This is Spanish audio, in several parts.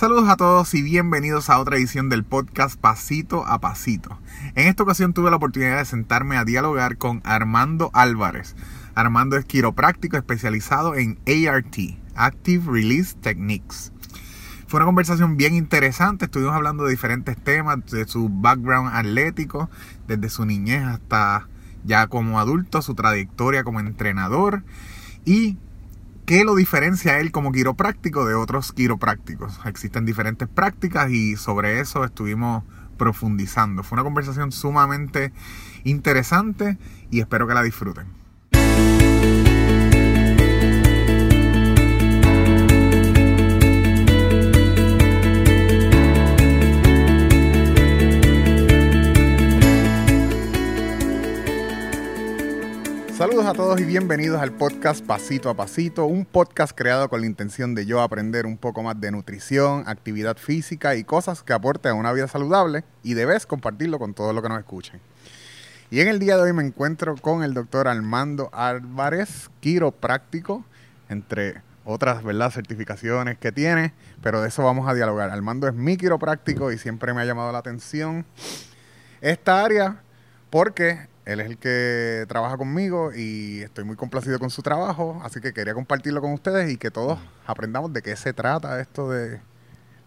Saludos a todos y bienvenidos a otra edición del podcast Pasito a Pasito. En esta ocasión tuve la oportunidad de sentarme a dialogar con Armando Álvarez. Armando es quiropráctico especializado en ART, Active Release Techniques. Fue una conversación bien interesante, estuvimos hablando de diferentes temas, de su background atlético, desde su niñez hasta ya como adulto, su trayectoria como entrenador y qué lo diferencia a él como quiropráctico de otros quiroprácticos. Existen diferentes prácticas y sobre eso estuvimos profundizando. Fue una conversación sumamente interesante y espero que la disfruten. Saludos a todos y bienvenidos al podcast Pasito a Pasito, un podcast creado con la intención de yo aprender un poco más de nutrición, actividad física y cosas que aporten a una vida saludable y debes compartirlo con todos los que nos escuchen. Y en el día de hoy me encuentro con el doctor Armando Álvarez, quiropráctico, entre otras ¿verdad? certificaciones que tiene, pero de eso vamos a dialogar. Armando es mi quiropráctico y siempre me ha llamado la atención esta área porque él es el que trabaja conmigo y estoy muy complacido con su trabajo, así que quería compartirlo con ustedes y que todos aprendamos de qué se trata esto de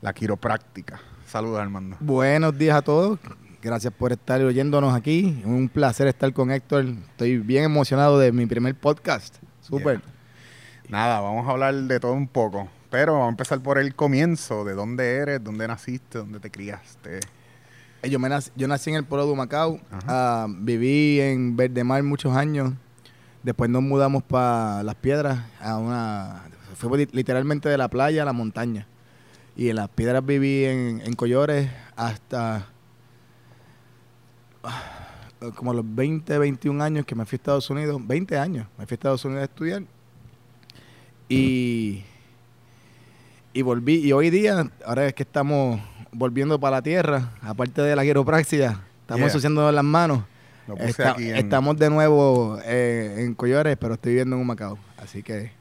la quiropráctica. Saludos, Armando. Buenos días a todos. Gracias por estar oyéndonos aquí. Un placer estar con Héctor. Estoy bien emocionado de mi primer podcast. Súper. Nada, vamos a hablar de todo un poco. Pero vamos a empezar por el comienzo. ¿De dónde eres? ¿Dónde naciste? ¿Dónde te criaste? Yo, me nací, yo nací en el pueblo de Humacao, uh, viví en Verdemar muchos años, después nos mudamos para Las Piedras, a una, fue literalmente de la playa a la montaña. Y en Las Piedras viví en, en Collores hasta uh, como los 20, 21 años que me fui a Estados Unidos, 20 años, me fui a Estados Unidos a estudiar. Y, y volví, y hoy día, ahora es que estamos volviendo para la tierra, aparte de la quiropraxia, estamos asociando las manos. Estamos de nuevo eh, en Collores, pero estoy viviendo en un Macao. Así que.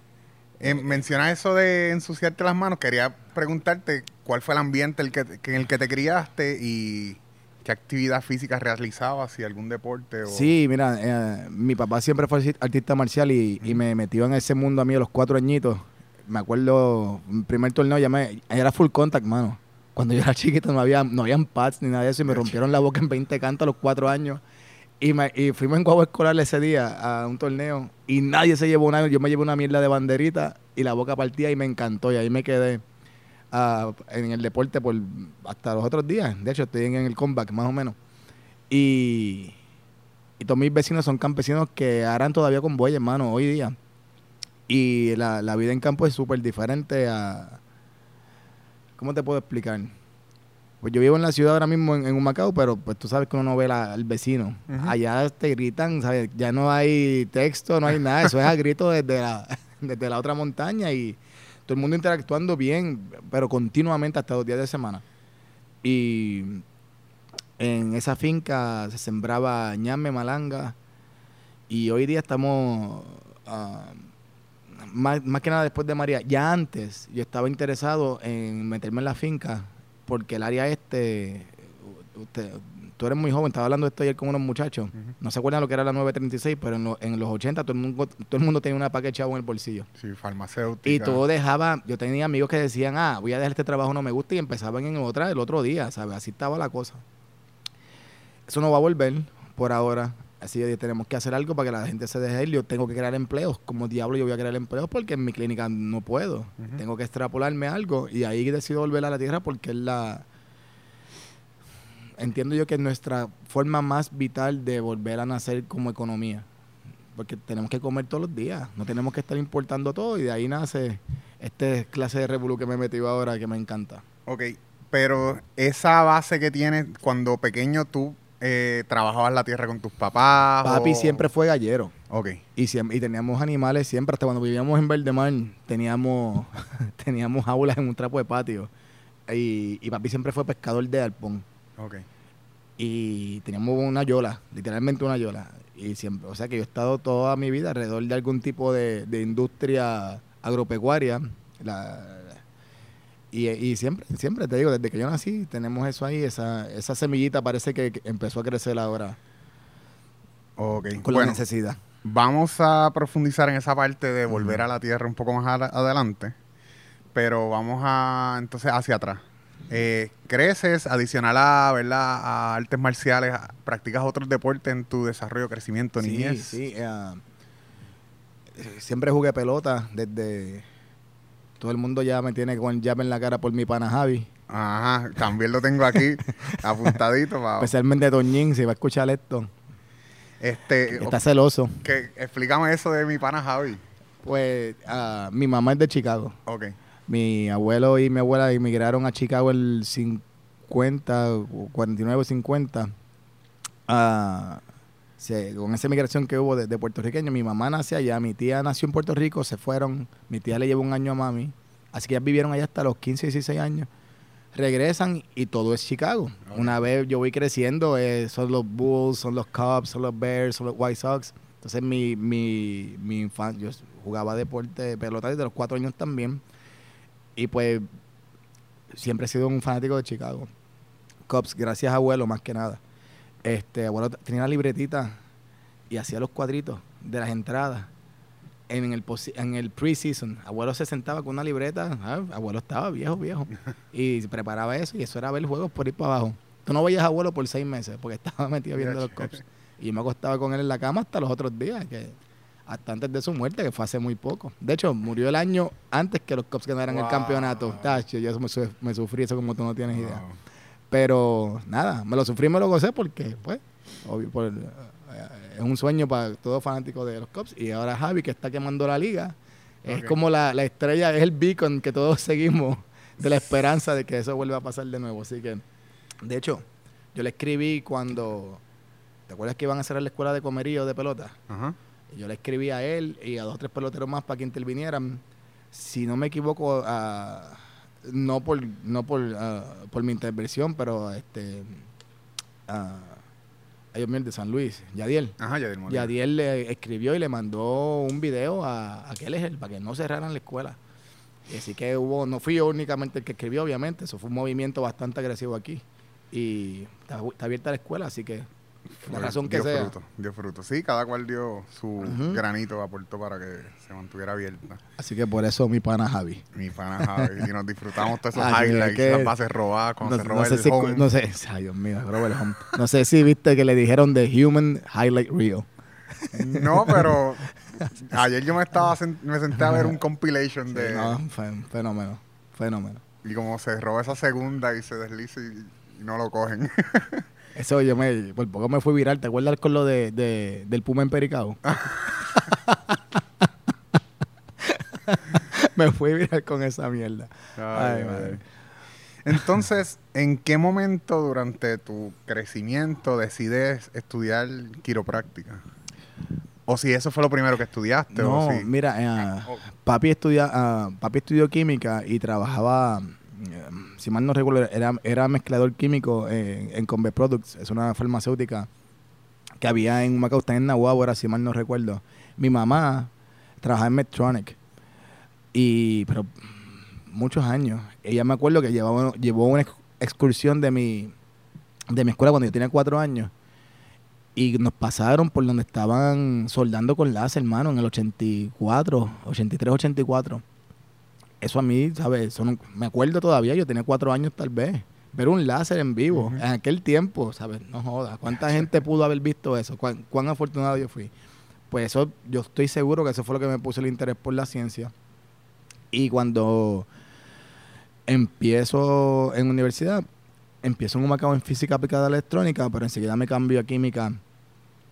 Eh, menciona eso de ensuciarte las manos. Quería preguntarte cuál fue el ambiente el que, en el que te criaste y qué actividad física realizabas, si algún deporte. O... Sí, mira, eh, mi papá siempre fue artista marcial y, y, me metió en ese mundo a mí a los cuatro añitos. Me acuerdo, mi primer torneo ya me, era full contact, mano. Cuando yo era chiquito no había no habían pads ni nada de eso y me rompieron la boca en 20 cantos a los cuatro años. Y, me, y fuimos en guagua escolar ese día a un torneo y nadie se llevó una. Yo me llevé una mierda de banderita y la boca partía y me encantó. Y ahí me quedé uh, en el deporte por hasta los otros días. De hecho, estoy en, el comeback más o menos. Y, y todos mis vecinos son campesinos que harán todavía con bueyes, hermano, hoy día. Y la, la vida en campo es súper diferente a, ¿Cómo te puedo explicar? Pues yo vivo en la ciudad ahora mismo en, un Macao, pero pues tú sabes que uno no ve al vecino. Allá te gritan, ¿sabes? Ya no hay texto, no hay nada. Eso es a grito desde la, desde la otra montaña y todo el mundo interactuando bien, pero continuamente hasta dos días de semana. Y en esa finca se sembraba ñame, malanga. Y hoy día estamos... Ah, más, que nada después de María, ya antes yo estaba interesado en meterme en la finca porque el área este, usted, tú eres muy joven, estaba hablando de esto ayer con unos muchachos, no se acuerdan lo que era la 936, pero en, en los 80 todo el mundo, todo el mundo tenía una paquete chavo en el bolsillo. Sí, farmacéutica. Y todo dejaba, yo tenía amigos que decían, ah, voy a dejar este trabajo, no me gusta, y empezaban en otra el otro día, ¿sabes? Así estaba la cosa. Eso no va a volver por ahora. Así que tenemos que hacer algo para que la gente se deje ir. Yo tengo que crear empleos. Como diablo yo voy a crear empleos porque en mi clínica no puedo. Tengo que extrapolarme algo y ahí decido volver a la tierra porque es la... Entiendo yo que es nuestra forma más vital de volver a nacer como economía. Porque tenemos que comer todos los días. No tenemos que estar importando todo y de ahí nace esta clase de revolu que me he metido ahora que me encanta. Ok, pero esa base que tienes cuando pequeño tú eh, trabajabas la tierra con tus papás? Papi siempre fue gallero. Ok. Y, y teníamos animales siempre, hasta cuando vivíamos en Verdemar, teníamos, teníamos aulas en un trapo de patio. Y, y papi siempre fue pescador de arpón. Ok. Y teníamos una yola, literalmente una yola. Y siempre, o sea que yo he estado toda mi vida alrededor de algún tipo de, de industria agropecuaria. La, Y, y siempre, siempre te digo, desde que yo nací, tenemos eso ahí, esa, esa semillita parece que empezó a crecer ahora Ok. con la Bueno, necesidad. vamos a profundizar en esa parte de volver a la Tierra un poco más adelante. Pero vamos a entonces hacia atrás. Eh, creces, adicional a, ¿verdad? a artes marciales, practicas otros deportes en tu desarrollo, crecimiento, Sí, niñez. sí. eh, eh, siempre jugué pelota desde... Todo el mundo ya me tiene con jab en la cara por mi pana Javi. Ajá, también lo tengo aquí apuntadito. pa- Especialmente Toñín, si va a escuchar esto. este, Está celoso. que, explícame eso de mi pana Javi. Pues ah, mi mamá es de Chicago. Ok. Mi abuelo y mi abuela emigraron a Chicago el 50, o 49 o 50. Ah, se- con esa emigración que hubo de, de puertorriqueño, mi mamá nació allá, mi tía nació en Puerto Rico, se fueron, mi tía le llevó un año a mami, así que ellas vivieron allá hasta los 15, 16 años. Regresan y todo es Chicago. Una vez yo voy creciendo, eh, son los Bulls, son los Cubs, son los Bears, son los White Sox. Entonces mi, mi, mi infancia, yo jugaba deporte de pelota desde los cuatro años también. Y pues siempre he sido un fanático de Chicago. Cubs, gracias a abuelo más que nada. Este, abuelo tenía la libretita y hacía los cuadritos de las entradas en el en el preseason. Abuelo se sentaba con una libreta, ah, abuelo estaba viejo, viejo, y preparaba eso y eso era ver juegos por ir para abajo. Tú no veías a abuelo por seis meses porque estaba metido viendo los Cubs. Y yo me acostaba con él en la cama hasta los otros días, que hasta antes de su muerte, que fue hace muy poco. De hecho, murió el año antes que los Cubs ganaran el Wow. campeonato. Tacho, yo me, su- me sufrí eso como tú no tienes idea. Pero nada, me lo sufrí y me lo gocé porque, pues, obvio, por- eh, es un sueño para todo fanático de los Cubs. Y ahora Javi, que está quemando la liga, es como la, la estrella, es el beacon que todos seguimos de la esperanza de que eso vuelva a pasar de nuevo. Así que, de hecho, yo le escribí cuando, ¿te acuerdas que iban a cerrar la escuela de comerío de pelota? Ajá. Yo le escribí a él y a dos o tres peloteros más para que intervinieran. Si no me equivoco, ah, no por no por, ah, por mi intervención, pero este ah, Dios mío, el de San Luis, Yadiel. Ajá, ya del Molina. Yadiel le escribió y le mandó un video a, a aquel ejel para que no cerraran la escuela. Y así que hubo, no fui yo únicamente el que escribió, obviamente, eso fue un movimiento bastante agresivo aquí. Y está, está abierta la escuela, así que la razón que dio sea. fruto, dio fruto. Sí, cada cual dio su Ujú. granito, aportó para que se mantuviera abierta. Así que por eso mi pana Javi. Mi pana Javi, y nos disfrutamos todos esos highlights, que- esas bases robadas, cuando No, se no roba sé el si, home. no sé, ay Dios mío, Robert Home. No sé si viste que le dijeron The Human Highlight Reel. No, pero ayer yo me estaba me senté a ver un compilation de No, fenómeno, fenómeno. y como se roba esa segunda y se desliza y, y no lo cogen. Eso yo me, por poco me fui viral. ¿Te acuerdas con lo de, de- del Puma Empericado? me fui viral con esa mierda. Ay, madre. Entonces, ¿en qué momento durante tu crecimiento decides estudiar quiropráctica? O si eso fue lo primero que estudiaste. No, o si... mira, eh, Oh, papi, estudia, ah, papi estudió química y trabajaba, eh, si mal no recuerdo, era, era mezclador químico en, en Conve Products, es una farmacéutica que había en Macao, está en Nahuatl, si mal no recuerdo. Mi mamá trabajaba en Medtronic, y, pero muchos años. Ella me acuerdo que llevó una ex- excursión de mi, de mi escuela cuando yo tenía cuatro años. Y nos pasaron por donde estaban soldando con láser, hermano, en el 84, 83, 84. Eso a mí, ¿sabes? Me acuerdo todavía, yo tenía cuatro años tal vez. Ver un láser en vivo, Ujú. en aquel tiempo, ¿sabes? No jodas. ¿Cuánta gente pudo haber visto eso? ¿Cuán, cuán afortunado yo fui? Pues eso, yo estoy seguro que eso fue lo que me puso el interés por la ciencia. Y cuando empiezo en universidad, empiezo en un macao en física aplicada electrónica, pero enseguida me cambio a química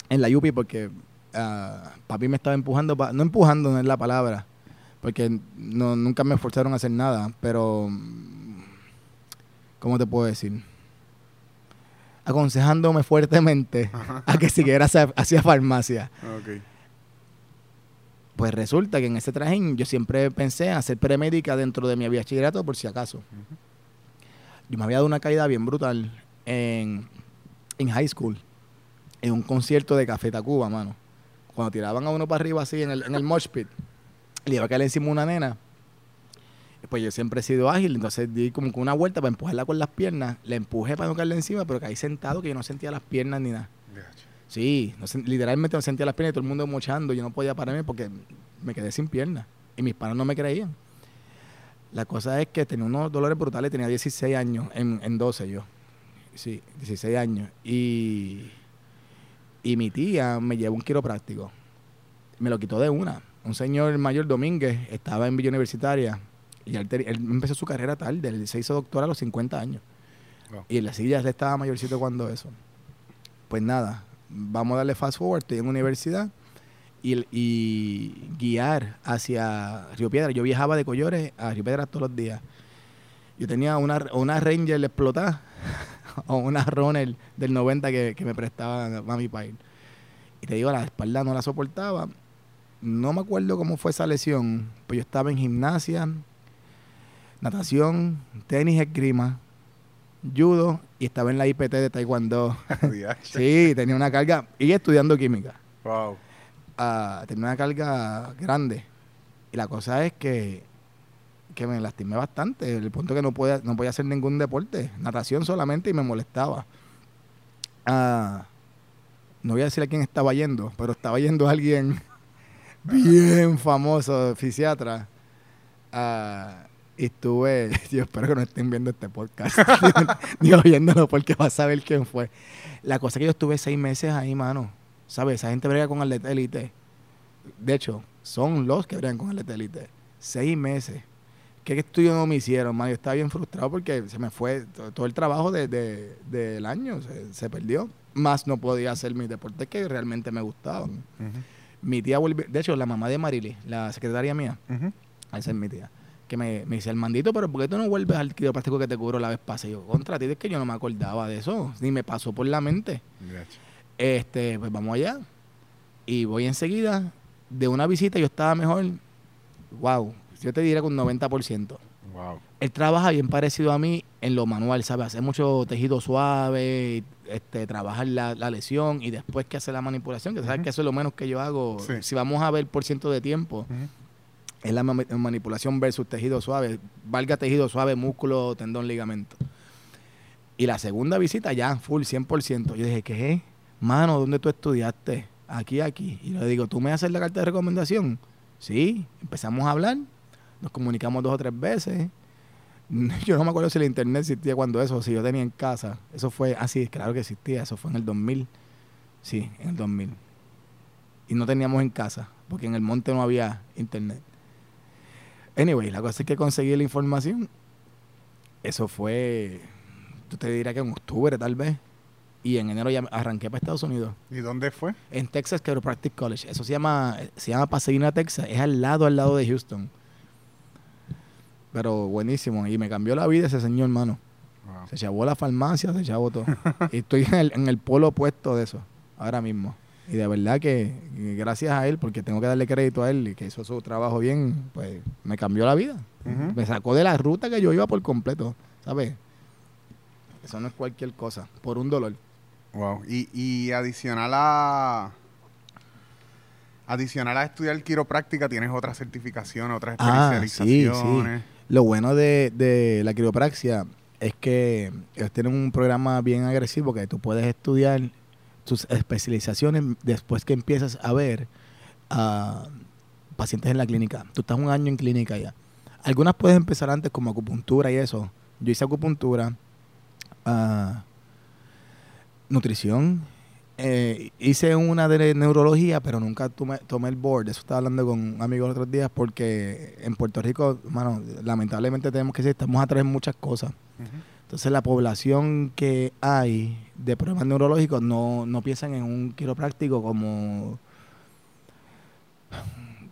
en la UPI porque ah, papi me estaba empujando, pa- no empujando no es la palabra, porque no, nunca me forzaron a hacer nada, pero ¿cómo te puedo decir? Aconsejándome fuertemente a que siguiera hacia, hacia farmacia. ok. Pues resulta que en ese trajín yo siempre pensé en hacer premédica dentro de mi bachillerato por si acaso. Yo me había dado una caída bien brutal en, en high school, en un concierto de Café Tacuba, mano. Cuando tiraban a uno para arriba así en el, en el mosh pit, le iba a caer encima una nena. pues yo siempre he sido ágil, entonces di como que una vuelta para empujarla con las piernas, le empujé para no caerle encima, pero caí sentado que yo no sentía las piernas ni nada. Sí, no, literalmente no sentía las piernas y todo el mundo mochando, yo no podía pararme porque me quedé sin piernas y mis padres no me creían. La cosa es que tenía unos dolores brutales, tenía 16 años, en, en 12 yo. Sí, 16 años. Y, y mi tía me llevó un quiropráctico. Me lo quitó de una. Un señor mayor Domínguez estaba en Villa Universitaria y él, empezó su carrera tarde, él se hizo doctor a los 50 años. Y en la silla él estaba mayorcito cuando eso. Pues nada, vamos a darle fast forward, estoy en universidad y, y guiar hacia Río Piedra. Yo viajaba de Collores a Río Piedra todos los días. Yo tenía una, una Ranger explotada o una Runner del 90 que, que me prestaba Mami para ir. Y te digo, la espalda no la soportaba. No me acuerdo cómo fue esa lesión, pues yo estaba en gimnasia, natación, tenis, esgrima, judo y estaba en la IPT de Taekwondo. Sí, tenía una carga y estudiando química. Wow. Ah, tenía una carga grande. Y la cosa es que, que me lastimé bastante. El punto que no podía, no podía hacer ningún deporte. Natación solamente y me molestaba. Ah, no voy a decir a quién estaba yendo, pero estaba yendo alguien bien famoso, fisiatra. Ah, y estuve, yo espero que no estén viendo este podcast, ni oyéndolo porque vas a saber quién fue. La cosa es que yo estuve seis meses ahí, mano. ¿Sabes? Esa gente brega con atleta élite. De hecho, son los que bregan con atleta élite. Seis meses. ¿Qué estudio no me hicieron, man? Yo estaba bien frustrado porque se me fue to- todo el trabajo de- de- del año, se, perdió. Más no podía hacer mis deportes que realmente me gustaban. Mi tía volvió, de hecho, la mamá de Marily, la secretaria mía, ujú. esa es mi tía, que me, me dice, el mandito, pero ¿por qué tú no vuelves al quiropráctico que te cubro la vez pasada? Y yo, contra ti, es que yo no me acordaba de eso, ni me pasó por la mente. Este, pues vamos allá. Y voy enseguida. De una visita yo estaba mejor. Wow. Yo te diría un 90%. Wow. Él trabaja bien parecido a mí en lo manual, ¿sabes? Hace mucho tejido suave, este, trabaja la, la lesión y después que hace la manipulación, que sabes que eso es lo menos que yo hago. Sí. Si vamos a ver por ciento de tiempo, es la ma- manipulación versus tejido suave. Valga tejido suave, músculo, tendón, ligamento. Y la segunda visita ya, full, 100%. Yo dije, ¿qué es? Mano, ¿dónde tú estudiaste? Aquí, aquí. Y le digo, ¿tú me haces la carta de recomendación? Sí. Empezamos a hablar. Nos comunicamos dos o tres veces. Yo no me acuerdo si el internet existía cuando eso, si yo tenía en casa. Eso fue, ah, sí, claro que existía. Eso fue en el 2000. Sí, en el 2000. Y no teníamos en casa, porque en el monte no había internet. Anyway, la cosa es que conseguí la información. Eso fue, tú te dirías que en octubre tal vez. Y en enero ya arranqué para Estados Unidos. ¿Y dónde fue? En Texas Chiropractic College. Eso se llama, se llama Pasadena, Texas. Es al lado, al lado de Houston. Pero buenísimo. Y me cambió la vida ese señor, hermano. Wow. Se chavó la farmacia, se chavó todo. y estoy en el, en el polo opuesto de eso, ahora mismo. Y de verdad que, gracias a él, porque tengo que darle crédito a él y que hizo su trabajo bien, pues me cambió la vida. Me sacó de la ruta que yo iba por completo, ¿sabes? Eso no es cualquier cosa, por un dolor. Wow. Y, y adicional a. Adicional a estudiar quiropráctica, tienes otras certificaciones, otras Ah, sí, sí. Lo bueno de, de la quiropraxia es que ellos tienen un programa bien agresivo que tú puedes estudiar tus especializaciones después que empiezas a ver a pacientes en la clínica. Tú estás un año en clínica ya. Algunas puedes empezar antes como acupuntura y eso. Yo hice acupuntura, ah, nutrición, eh, hice una de neurología, pero nunca tomé, tomé el board. Eso estaba hablando con un amigo los otros días porque en Puerto Rico, mano, lamentablemente tenemos que decir, estamos atrás en muchas cosas. Entonces la población que hay de problemas neurológicos no, no piensan en un quiropráctico como,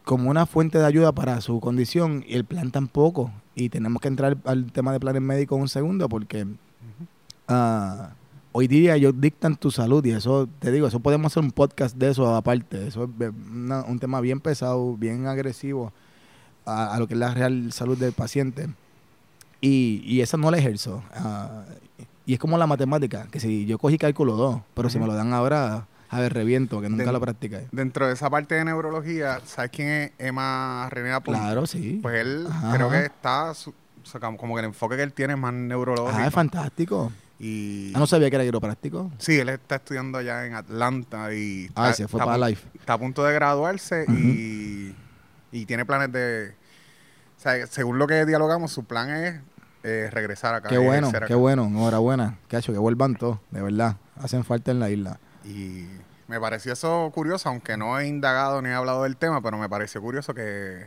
como una fuente de ayuda para su condición y el plan tampoco. Y tenemos que entrar al tema de planes médicos un segundo porque ah, hoy día ellos dictan tu salud y eso, te digo, eso podemos hacer un podcast de eso aparte. Eso es una- un tema bien pesado, bien agresivo a, a lo que es la real salud del paciente. Y, y esa no la ejerzo. Ah, y es como la matemática, que si yo cogí cálculo 2, pero si me lo dan ahora, a ver, reviento, que nunca Den- lo practicé. Dentro de esa parte de neurología, ¿sabes quién es Emma René Aponte? Claro, sí. Pues él Ajá. creo que está, su- o sea, como como que el enfoque que él tiene es más neurológico. Ah, es fantástico. Y Ah, no sabía que era quiropráctico. sí, él está estudiando allá en Atlanta y Ah, está, se fue está para Life. está a punto de graduarse y, y tiene planes de, o sea, según lo que dialogamos, su plan es eh, regresar acá. Qué bueno, qué bueno. Enhorabuena. Cacho, que vuelvan todos, de verdad. Hacen falta en la isla. Y me pareció eso curioso, aunque no he indagado ni he hablado del tema, pero me pareció curioso que,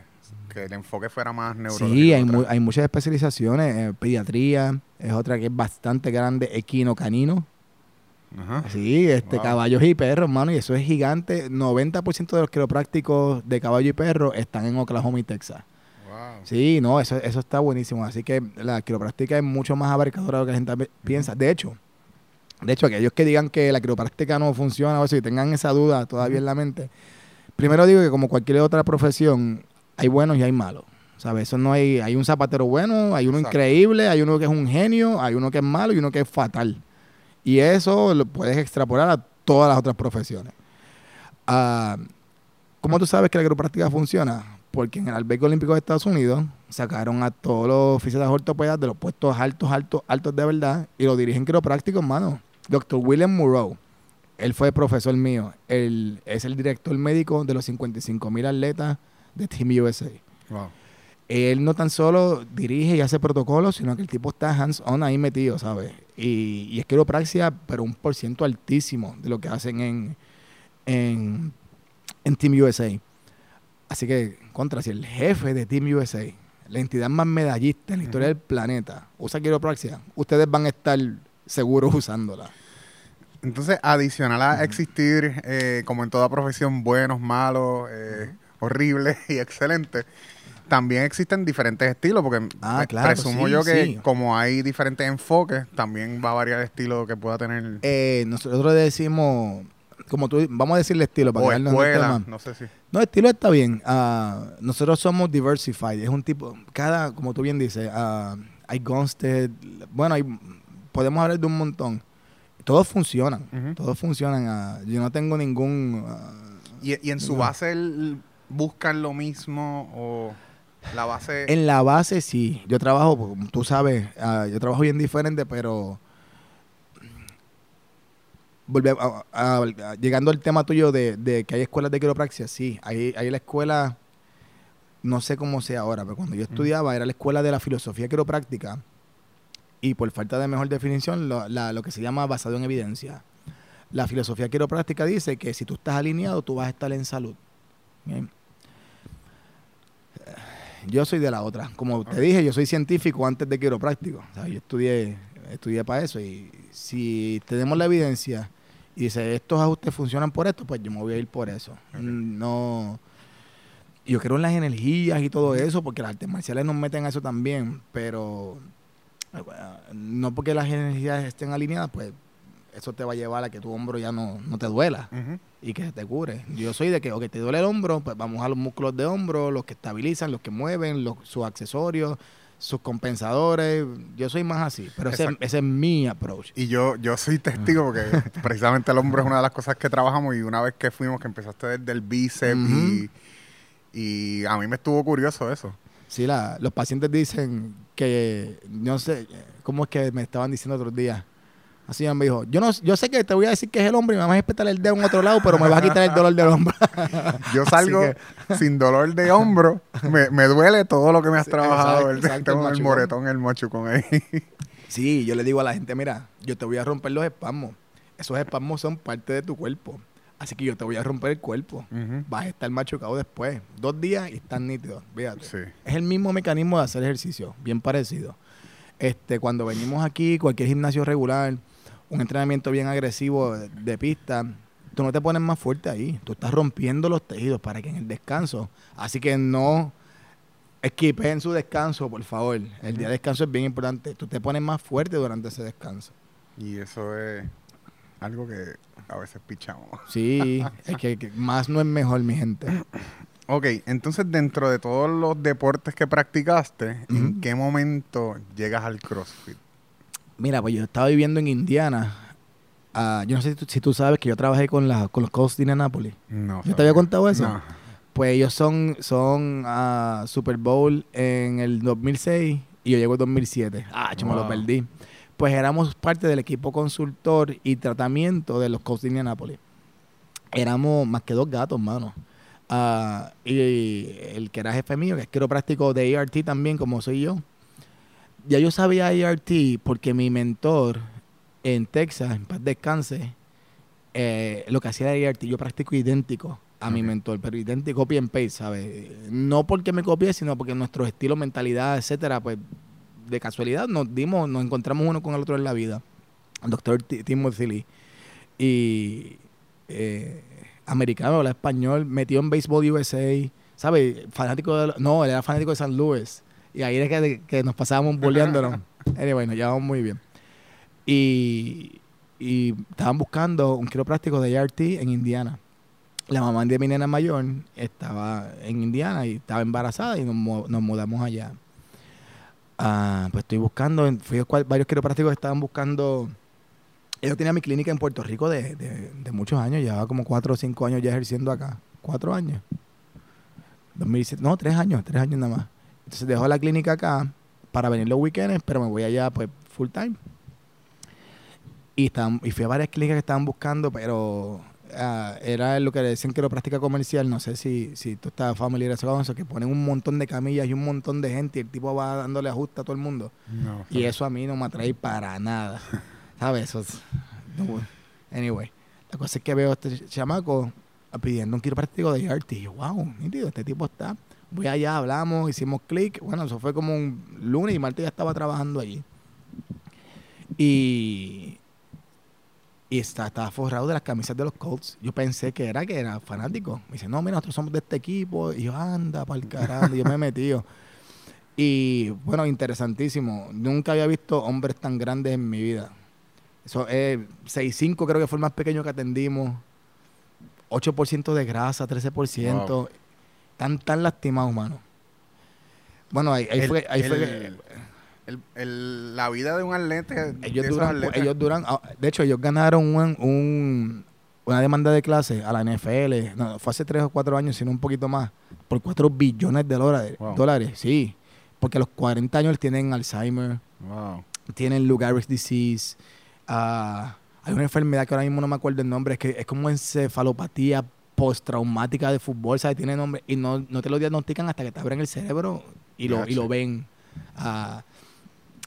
que el enfoque fuera más neurológico. Sí, hay, mu- muchas especializaciones. eh, pediatría es otra que es bastante grande. Equino canino. Ajá. Sí, este, Wow. caballos y perros, hermano. Y eso es gigante. 90% de los quiroprácticos de caballo y perro están en Oklahoma y Texas. Wow. Sí, no, eso, eso está buenísimo. Así que la quiropráctica es mucho más abarcadora de lo que la gente piensa. De hecho, de hecho, aquellos que digan que la quiropráctica no funciona o eso y tengan esa duda todavía en la mente, primero digo que como cualquier otra profesión, hay buenos y hay malos. ¿Sabes? Eso no hay, hay un zapatero bueno, hay uno Exacto. increíble, hay uno que es un genio, hay uno que es malo y uno que es fatal. Y eso lo puedes extrapolar a todas las otras profesiones. Ah, ¿Cómo tú sabes que la quiropráctica funciona? Porque en el albergue olímpico de Estados Unidos sacaron a todos los oficiales ortopedas de los puestos altos, altos, altos de verdad y lo dirigen quiroprácticos, hermano. Dr. William Murrow, él fue profesor mío. Él es el director médico de los 55 mil atletas de Team USA. Wow. Él no tan solo dirige y hace protocolos, sino que el tipo está hands-on ahí metido, ¿sabes? Y, y es quiropraxia, pero un por ciento altísimo de lo que hacen en, en, en Team USA. Así que, contra, si el jefe de Team USA, la entidad más medallista en la historia del planeta, usa quiropraxia, ustedes van a estar seguros usándola. Entonces, adicional a existir, eh, como en toda profesión, buenos, malos, eh, horribles y excelentes, también existen diferentes estilos, porque Ah, claro, presumo sí, yo que sí. como hay diferentes enfoques, también va a variar el estilo que pueda tener Eh, nosotros decimos, como tú, vamos a decirle estilo para o escuela, no sé si. No, estilo está bien. Ah, nosotros somos diversified. Es un tipo, cada, como tú bien dices, ah, hay Gunstead. Bueno, hay, podemos hablar de un montón. Todos funcionan. Ujú. Todos funcionan. yo no tengo ningún. Y, y en su base el- buscan lo mismo o la base... en la base sí. Yo trabajo, como tú sabes, ah, yo trabajo bien diferente, pero. volve- a- a- a- llegando al tema tuyo de, de que hay escuelas de quiropraxia, sí. Hay, hay la escuela, no sé cómo sea ahora, pero cuando yo estudiaba era la escuela de la filosofía quiropráctica y por falta de mejor definición, lo, la- lo que se llama basado en evidencia. La filosofía quiropráctica dice que si tú estás alineado, tú vas a estar en salud. Bien. Yo soy de la otra. Como te dije, yo soy científico antes de quiropráctico. O sea, yo estudié, estudié para eso. Y si tenemos la evidencia y dice estos ajustes funcionan por esto, pues yo me voy a ir por eso. Mm, No. Yo creo en las energías y todo eso, porque las artes marciales nos meten a eso también. Pero eh, bueno, no porque las energías estén alineadas, pues eso te va a llevar a que tu hombro ya no, no te duela y que se te cure. Yo soy de que, ok, te duele el hombro, pues vamos a los músculos de hombro, los que estabilizan, los que mueven, los, sus accesorios, sus compensadores. Yo soy más así, pero ese, es mi approach. Y yo, yo soy testigo porque precisamente el hombro es una de las cosas que trabajamos y una vez que fuimos que empezaste desde el bíceps y, y a mí me estuvo curioso eso. Sí, la, los pacientes dicen que, no sé, ¿cómo es que me estaban diciendo otros días? Así me dijo, yo no, yo sé que te voy a decir que es el hombro y me vas a espetar el dedo en otro lado, pero me vas a quitar el dolor del hombro. Yo salgo que- sin dolor de hombro, me, me duele todo lo que me has Sí, trabajado, exacto, exacto, tengo el el moretón, el machucón ahí. Sí, yo le digo a la gente, mira, yo te voy a romper los espasmos. Esos espasmos son parte de tu cuerpo. Así que yo te voy a romper el cuerpo. Vas a estar machucado después. Dos días y estás nítido. Fíjate. Sí. Es el mismo mecanismo de hacer ejercicio, bien parecido. Este, cuando venimos aquí, cualquier gimnasio regular, un entrenamiento bien agresivo de, pista, tú no te pones más fuerte ahí. Tú estás rompiendo los tejidos para que en el descanso. Así que no en su descanso, por favor. El día de descanso es bien importante. Tú te pones más fuerte durante ese descanso. Y eso es algo que a veces pichamos. Sí, es que, que más no es mejor, mi gente. Ok, entonces dentro de todos los deportes que practicaste, ¿en qué momento llegas al CrossFit? Mira, pues yo estaba viviendo en Indiana Ah, yo no sé si tú, si tú sabes que yo trabajé con, la, con los Colts de Indianapolis. No. ¿Yo te había contado eso? No. Pues ellos son, son ah, Super Bowl en el 2006 y yo llego en 2007. Ah, yo me lo perdí. Pues éramos parte del equipo consultor y tratamiento de los Colts de Indianapolis. Éramos más que dos gatos, mano. Ah, y el que era jefe mío, que es quiropráctico de ART también, como soy yo. Ya yo sabía ART porque mi mentor en Texas, en paz descanse, eh, lo que hacía era ART. Yo practico idéntico a mi mentor, pero idéntico copy and paste, ¿sabes? No porque me copié, sino porque nuestro estilo, mentalidad, etcétera, pues de casualidad nos dimos, nos encontramos uno con el otro en la vida. El doctor T- Timothy Lee. Y eh, americano, habla español, metió en Baseball USA, ¿sabes? Fanático de... No, él era fanático de San Luis. Y ahí era que, que nos pasábamos boleándonos. anyway, nos llevábamos muy bien. Y, y estaban buscando un quiropráctico de ART en Indiana. La mamá de mi nena mayor estaba en Indiana y estaba embarazada y nos, nos mudamos allá. Ah, pues estoy buscando, fui a cual- varios quiroprácticos que estaban buscando. Yo tenía mi clínica en Puerto Rico de, de- de muchos años, llevaba como cuatro o cinco años ya ejerciendo acá. ¿Cuatro años? 2017, no, tres años, tres años nada más. Entonces dejo la clínica acá para venir los weekends, pero me voy allá pues full time. Y, estaban, y fui a varias clínicas que estaban buscando, pero ah, era lo que le decían quiropráctica comercial. No sé si, si tú estás familiarizado con eso, que ponen un montón de camillas y un montón de gente y el tipo va dándole ajuste a todo el mundo. No, Y eso a mí no me atrae para nada. ¿Sabes? Eso es- no, anyway, la cosa es que veo a este chamaco pidiendo un quiropráctico de arte. Y yo, wow, nítido, este tipo está. Voy allá, hablamos, hicimos clic. Bueno, eso fue como un lunes y martes ya estaba trabajando allí. Y, y está, estaba forrado de las camisas de los Colts. Yo pensé que era que era fanático. Me dice, no, mira, nosotros somos de este equipo. Y yo, anda, para el carajo. Yo me he metido. Y bueno, interesantísimo. Nunca había visto hombres tan grandes en mi vida. Eso es 6'5 creo que fue el más pequeño que atendimos. 8% de grasa, 13%. Wow. Tan, tan lastimados, mano. Bueno, ahí, ahí El- fue, ahí fue que- el- la vida de un atleta. de ellos esos duran, atletas- ellos duran, ah, de hecho, ellos ganaron un, un- una demanda de clase a la NFL, no, fue hace tres o cuatro años, sino un poquito más, por 4 billones de dólares, Wow. dólares, sí, porque a los 40 años tienen Alzheimer, Wow. tienen Lou Gehrig's disease, ah, hay una enfermedad que ahora mismo no me acuerdo el nombre, es que es como encefalopatía postraumática de fútbol, ¿sabes? Tiene nombre y no, no te lo diagnostican hasta que te abren el cerebro y lo, y lo ven. Ah,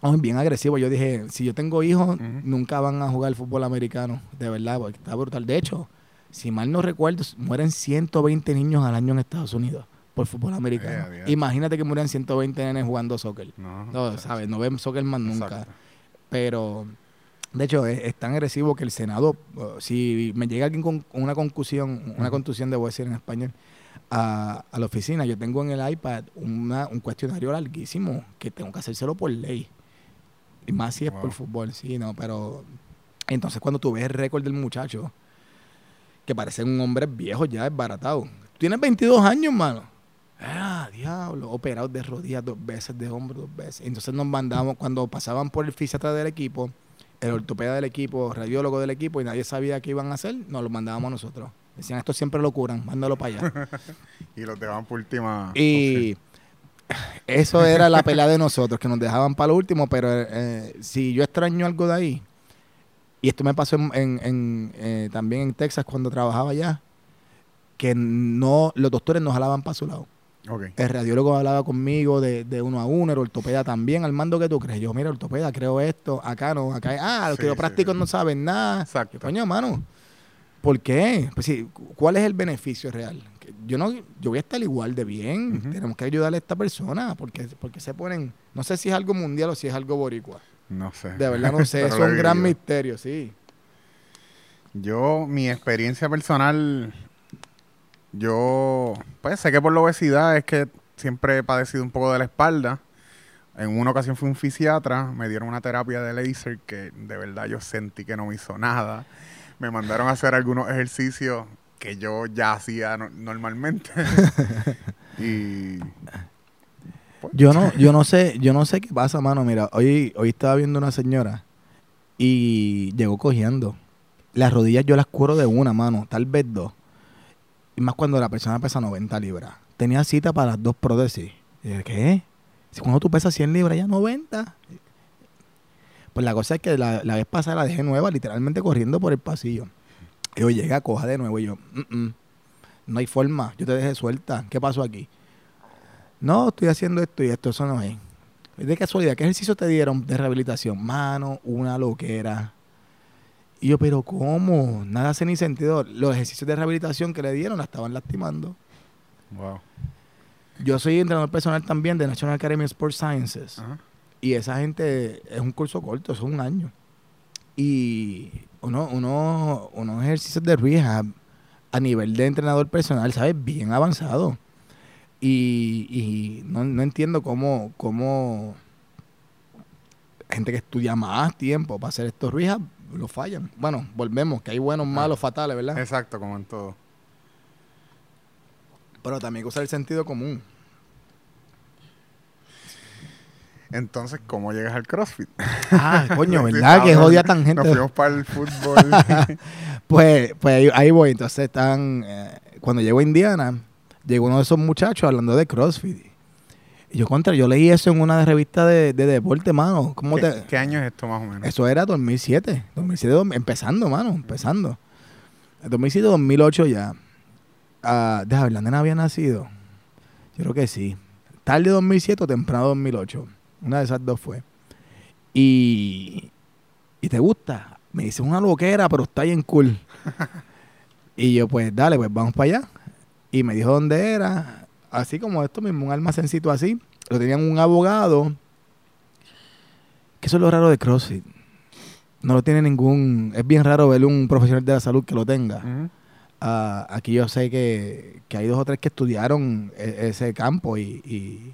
oh, bien agresivo. Yo dije, si yo tengo hijos, nunca van a jugar fútbol americano, de verdad, porque está brutal. De hecho, si mal no recuerdo, mueren 120 niños al año en Estados Unidos por fútbol americano. Eh, adiós. Imagínate que mueran 120 nenes jugando soccer. No, No. ¿sabes? No ven soccer más nunca. Exacto. Pero, de hecho, es, es tan agresivo que el Senado, uh, si me llega alguien con una concusión, una contusión, debo decir en español, a, a la oficina, yo tengo en el iPad una- un cuestionario larguísimo que tengo que hacérselo por ley. Y más si es por Wow. fútbol, sí, ¿no? Pero, entonces cuando tú ves el récord del muchacho, que parece un hombre viejo ya, desbaratado. Tienes 22 años, mano. Ah, diablo. Operados de rodillas dos veces, de hombro dos veces. Entonces nos mandamos, cuando pasaban por el fisiatra del equipo, el ortopeda del equipo, radiólogo del equipo, y nadie sabía qué iban a hacer, nos lo mandábamos nosotros. Decían, esto siempre lo curan, mándalo para allá. Y los dejaban por última. y eso era la pelea de nosotros, que nos dejaban para lo último, pero eh, si yo extraño algo de ahí, y esto me pasó en, en- en, eh, también en Texas cuando trabajaba allá, que no los doctores nos jalaban para su lado. El radiólogo hablaba conmigo de, de uno a uno, el ortopeda también, al mando que tú crees. Yo, mira, ortopeda, creo esto, acá no, acá, ah, los Sí, quiroprácticos sí, no saben nada. Exacto. Coño, mano, ¿por qué? Pues sí, ¿cuál es el beneficio real? Yo no, yo voy a estar igual de bien. Tenemos que ayudarle a esta persona, porque, porque se ponen, no sé si es algo mundial o si es algo boricua. No sé. De verdad no sé, es un gran misterio, sí. Yo, mi experiencia personal, yo, pues sé que por la obesidad es que siempre he padecido un poco de la espalda. En una ocasión fui un fisiatra, me dieron una terapia de laser que de verdad yo sentí que no me hizo nada. Me mandaron a hacer algunos ejercicios que yo ya hacía no- normalmente. y Yo no, yo no sé, yo no sé qué pasa, mano. Mira, hoy, hoy estaba viendo una señora y llegó cogiendo. las rodillas yo las curo de una mano, tal vez dos. Y más cuando la persona pesa 90 libras. Tenía cita para las dos prótesis. Y dije, ¿qué? Si cuando tú pesas 100 libras, ya 90. Pues la cosa es que la, la vez pasada la dejé nueva, literalmente corriendo por el pasillo. Yo llegué a coja de nuevo y yo, "Mm, mm, no hay forma, yo te dejé suelta. ¿Qué pasó aquí? No, estoy haciendo esto y esto, eso no es. De casualidad, ¿qué ejercicio te dieron de rehabilitación? Mano, una loquera. Y yo, pero ¿cómo? Nada hace ni sentido. Los ejercicios de rehabilitación que le dieron la estaban lastimando. Wow. Yo soy entrenador personal también de National Academy of Sports Sciences. Y esa gente es un curso corto, es un año. Y uno, uno, unos ejercicios de rehab a nivel de entrenador personal, ¿sabes? Bien avanzado. Y, y no, no entiendo cómo, cómo gente que estudia más tiempo para hacer estos rehab lo fallan. Bueno, volvemos, que hay buenos, malos, fatales, ¿verdad? Exacto, como en todo. Pero también hay que usar el sentido común. Entonces, ¿cómo llegas al CrossFit? Ah, coño, ¿verdad? Que cabrón. jodia tan gente. Nos fuimos para el fútbol. Pues, pues ahí, ahí voy. Entonces están. eh, cuando llego a Indiana, llegó uno de esos muchachos hablando de CrossFit. Yo contra, yo leí eso en una revista de, de deporte, mano. ¿Cómo ¿Qué, te.? qué año es esto más o menos? Eso era 2007. 2007, dos- empezando, mano, empezando. 2007, 2008 ya. Ah, déjame ver, la nena había nacido. Yo creo que sí. Tarde 2007 o temprano 2008. Una de esas dos fue. Y, y te gusta. Me dice una loquera, pero está bien cool. y yo, pues dale, pues vamos para allá. Y me dijo dónde era. Así como esto mismo, un almacencito así. Lo tenían un abogado. Que eso es lo raro de CrossFit. No lo tiene ningún. Es bien raro ver un profesional de la salud que lo tenga. Ah, aquí yo sé que, que hay dos o tres que estudiaron e- ese campo y,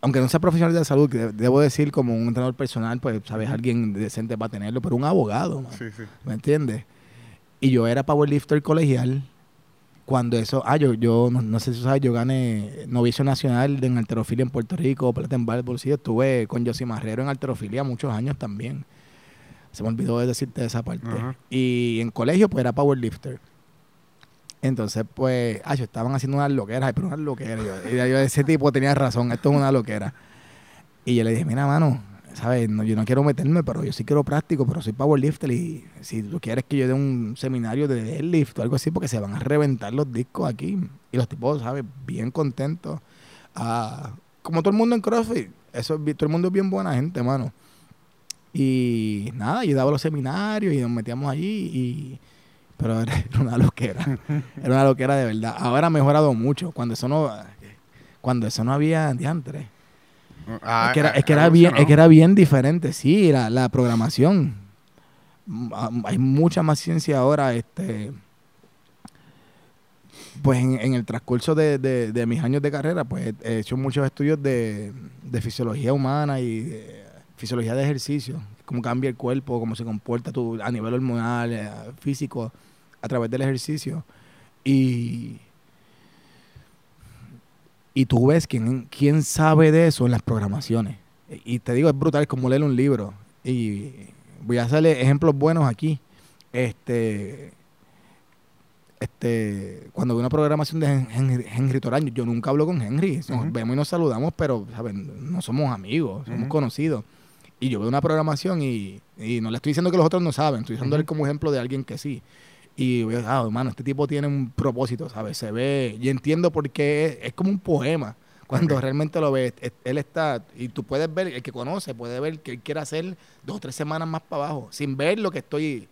aunque no sea profesional de la salud, debo decir como un entrenador personal, pues sabes, alguien decente para tenerlo, pero un abogado, mano, Sí, sí. ¿me entiendes? Y yo era powerlifter colegial cuando eso, ah, yo, yo no, no sé si sabes, yo gané novicio nacional en alterofilia en Puerto Rico, plata en sí, estuve con José Marrero en alterofilia muchos años también. Se me olvidó de decirte esa parte. Y en colegio, pues era powerlifter. Entonces, pues, ah, yo estaban haciendo unas loqueras, pero unas loqueras. Yo, y yo, ese tipo tenía razón, esto es una loquera. Y yo le dije, mira, mano, ¿sabes? No, yo no quiero meterme, pero yo sí quiero práctico, pero soy powerlifter y si tú quieres que yo dé un seminario de deadlift o algo así, porque se van a reventar los discos aquí. Y los tipos, ¿sabes? Bien contentos. Ah, como todo el mundo en CrossFit, eso, todo el mundo es bien buena gente, mano. Y nada, yo daba los seminarios y nos metíamos allí y... Pero era una loquera. Era una loquera de verdad. Ahora ha mejorado mucho. Cuando eso no... Cuando eso no había diantre. Ah, es que era, es que era bien, es que era bien diferente, sí, la, la programación. Mm, ah, Hay mucha más ciencia ahora, este pues en, en el transcurso de, de- de mis años de carrera, pues he hecho muchos estudios de, de fisiología humana y de fisiología de ejercicio, cómo cambia el cuerpo, cómo se comporta tu, a nivel hormonal, eh, físico, a través del ejercicio. Y, y tú ves quién, quién sabe de eso en las programaciones. Y te digo, es brutal, es como leer un libro. Y voy a hacerle ejemplos buenos aquí. Este, este, cuando veo una programación de Hen- Henry, Henry Toraño, yo nunca hablo con Henry. Nos vemos y nos saludamos, pero ¿saben? no somos amigos, somos conocidos. Y yo veo una programación y, y no le estoy diciendo que los otros no saben, estoy usándole Ujú. como ejemplo de alguien que sí. Y ah, hermano, este tipo tiene un propósito, ¿sabes? Se ve, y entiendo por qué es, es como un poema. Cuando realmente lo ves, es- él está, y tú puedes ver, el que conoce, puede ver que él quiere hacer dos o tres semanas más para abajo, sin ver lo que estoy.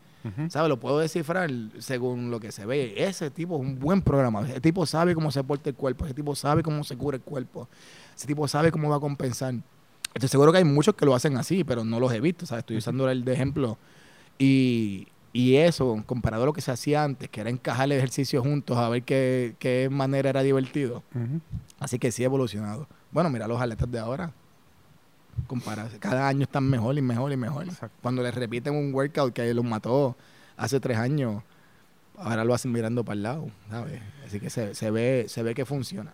¿sabes? Lo puedo descifrar según lo que se ve. Ese tipo es un buen programa. Ese tipo sabe cómo se porta el cuerpo. Ese tipo sabe cómo se cura el cuerpo. Ese tipo sabe cómo va a compensar. Estoy seguro que hay muchos que lo hacen así, pero no los he visto, ¿sabes? Estoy usando el de ejemplo. Y, y eso, comparado a lo que se hacía antes, que era encajar el ejercicio juntos, a ver qué, qué manera era divertido. Así que sí ha evolucionado. Bueno, mira los atletas de ahora. Compararse. Cada año están mejor y mejor y mejor. Exacto. Cuando les repiten un workout que los mató hace tres años, ahora lo hacen mirando para el lado, ¿sabes? Así que se, se ve, se ve que funciona.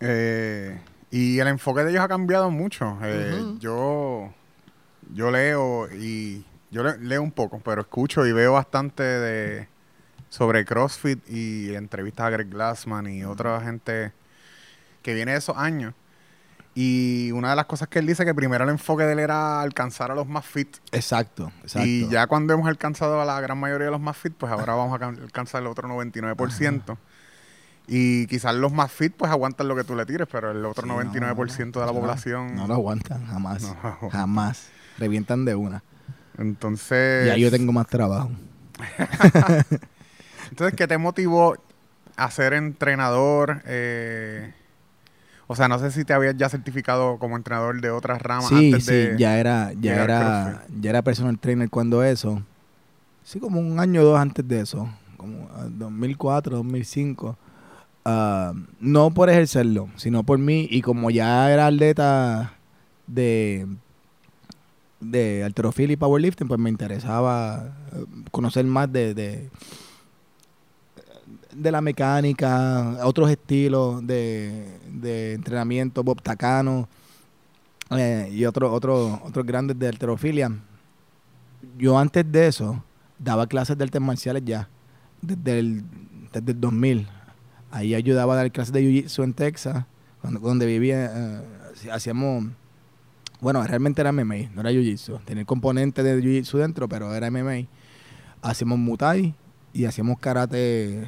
Eh, y el enfoque de ellos ha cambiado mucho. Eh. Yo yo leo y Yo le- leo un poco, pero escucho y veo bastante de sobre CrossFit y entrevistas a Greg Glassman y otra gente que viene de esos años. Y una de las cosas que él dice que primero el enfoque de él era alcanzar a los más fit. Exacto, exacto. Y ya cuando hemos alcanzado a la gran mayoría de los más fit, pues ahora vamos a can- alcanzar el otro 99%. Y quizás los más fit pues aguantan lo que tú le tires, pero el otro Sí, no, 99% de la no, población... No lo aguantan, jamás. No. Jamás. Revientan de una. Entonces... Y ahí yo tengo más trabajo. Entonces, ¿qué te motivó a ser entrenador? Eh, o sea, no sé si te habías ya certificado como entrenador de otras ramas Sí, antes sí, de... ya era, ya era, ya era personal trainer cuando eso. Sí, como un año o dos antes de eso, como ah, 2004, 2005. Ah, no por ejercerlo, sino por mí y como ya era atleta de de alterofilia y powerlifting, pues me interesaba eh, conocer más de, de de la mecánica, otros estilos de, de entrenamiento, Bob Takano eh, y otros otro, otros grandes de alterofilia. Yo antes de eso daba clases de artes marciales ya, desde el, desde el 2000. Ahí ayudaba a dar clases de Jiu-Jitsu en Texas, donde vivía. eh, hacíamos, bueno, realmente era MMA, no era Jiu-Jitsu. Tenía el componente de Jiu-Jitsu dentro, pero era MMA. Hacíamos Muay y hacíamos karate,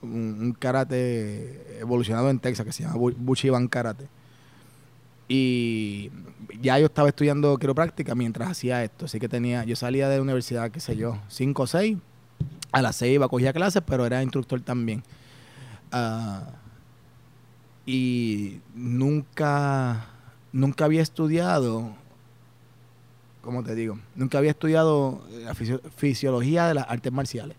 un, karate evolucionado en Texas que se llama Bu- Bushiban Karate. Y ya yo estaba estudiando quiropráctica mientras hacía esto. Así que tenía, yo salía de la universidad, qué sé yo, 5 o 6. A las 6 iba, cogía clases, pero era instructor también. Ah, y nunca, nunca había estudiado, ¿cómo te digo? Nunca había estudiado eh, la fisio- fisiología de las artes marciales.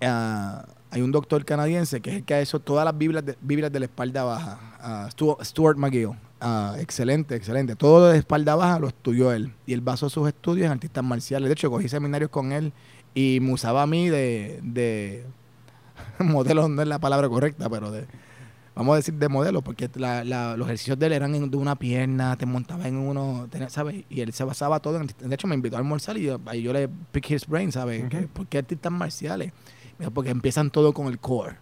Ah, hay un doctor canadiense que es el que ha hecho todas las Biblias de, de la espalda baja, ah, Stu- Stuart McGill. Ah, excelente, excelente. Todo de espalda baja lo estudió él. Y él basó sus estudios en artistas marciales. De hecho, cogí seminarios con él y me usaba a mí de, de modelo, no es la palabra correcta, pero de, vamos a decir de modelo, porque la- la- los ejercicios de él eran en- de una pierna, te montaba en uno, ¿sabes? Y él se basaba todo en, de hecho me invitó a almorzar y yo, le pick his brain, ¿sabes? Que, ¿Por qué artistas marciales? Me dijo, porque empiezan todo con el core.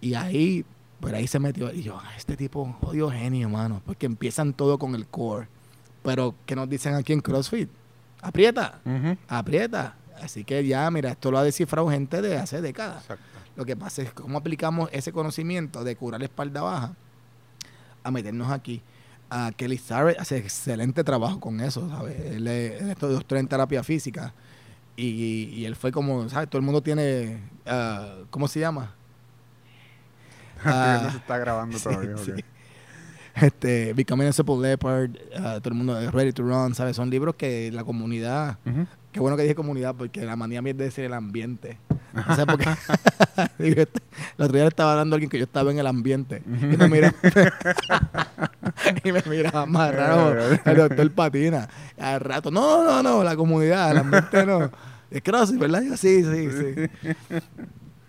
Y ahí, por ahí se metió, y yo, "Ah, este tipo, jodido genio, mano, porque empiezan todo con el core. Pero, ¿qué nos dicen aquí en CrossFit? Aprieta, aprieta. Así que ya, mira, esto lo ha descifrado gente de hace décadas. Exacto. Lo que pasa es cómo aplicamos ese conocimiento de curar la espalda baja a meternos aquí. A Kelly Starrett hace excelente trabajo con eso, ¿sabes? Él él es doctor en terapia física y, y él fue como, ¿sabes? Todo el mundo tiene, ah, ¿cómo se llama? Viendo Ah, si está grabando sí, todavía. sí. Este, Becoming a Simple Leopard, ah, todo el mundo es Ready to Run, ¿sabes? Son libros que la comunidad. Qué bueno que dije comunidad, porque la manía mía es decir el ambiente. No sé por qué. Digo, este- el otro día le estaba hablando a alguien que yo estaba en el ambiente. Y me mira. y me miraba más raro. El doctor Patina. Al rato, no, no, no, la comunidad, el ambiente no. Es CrossFit, ¿verdad? Yo, sí, sí, sí.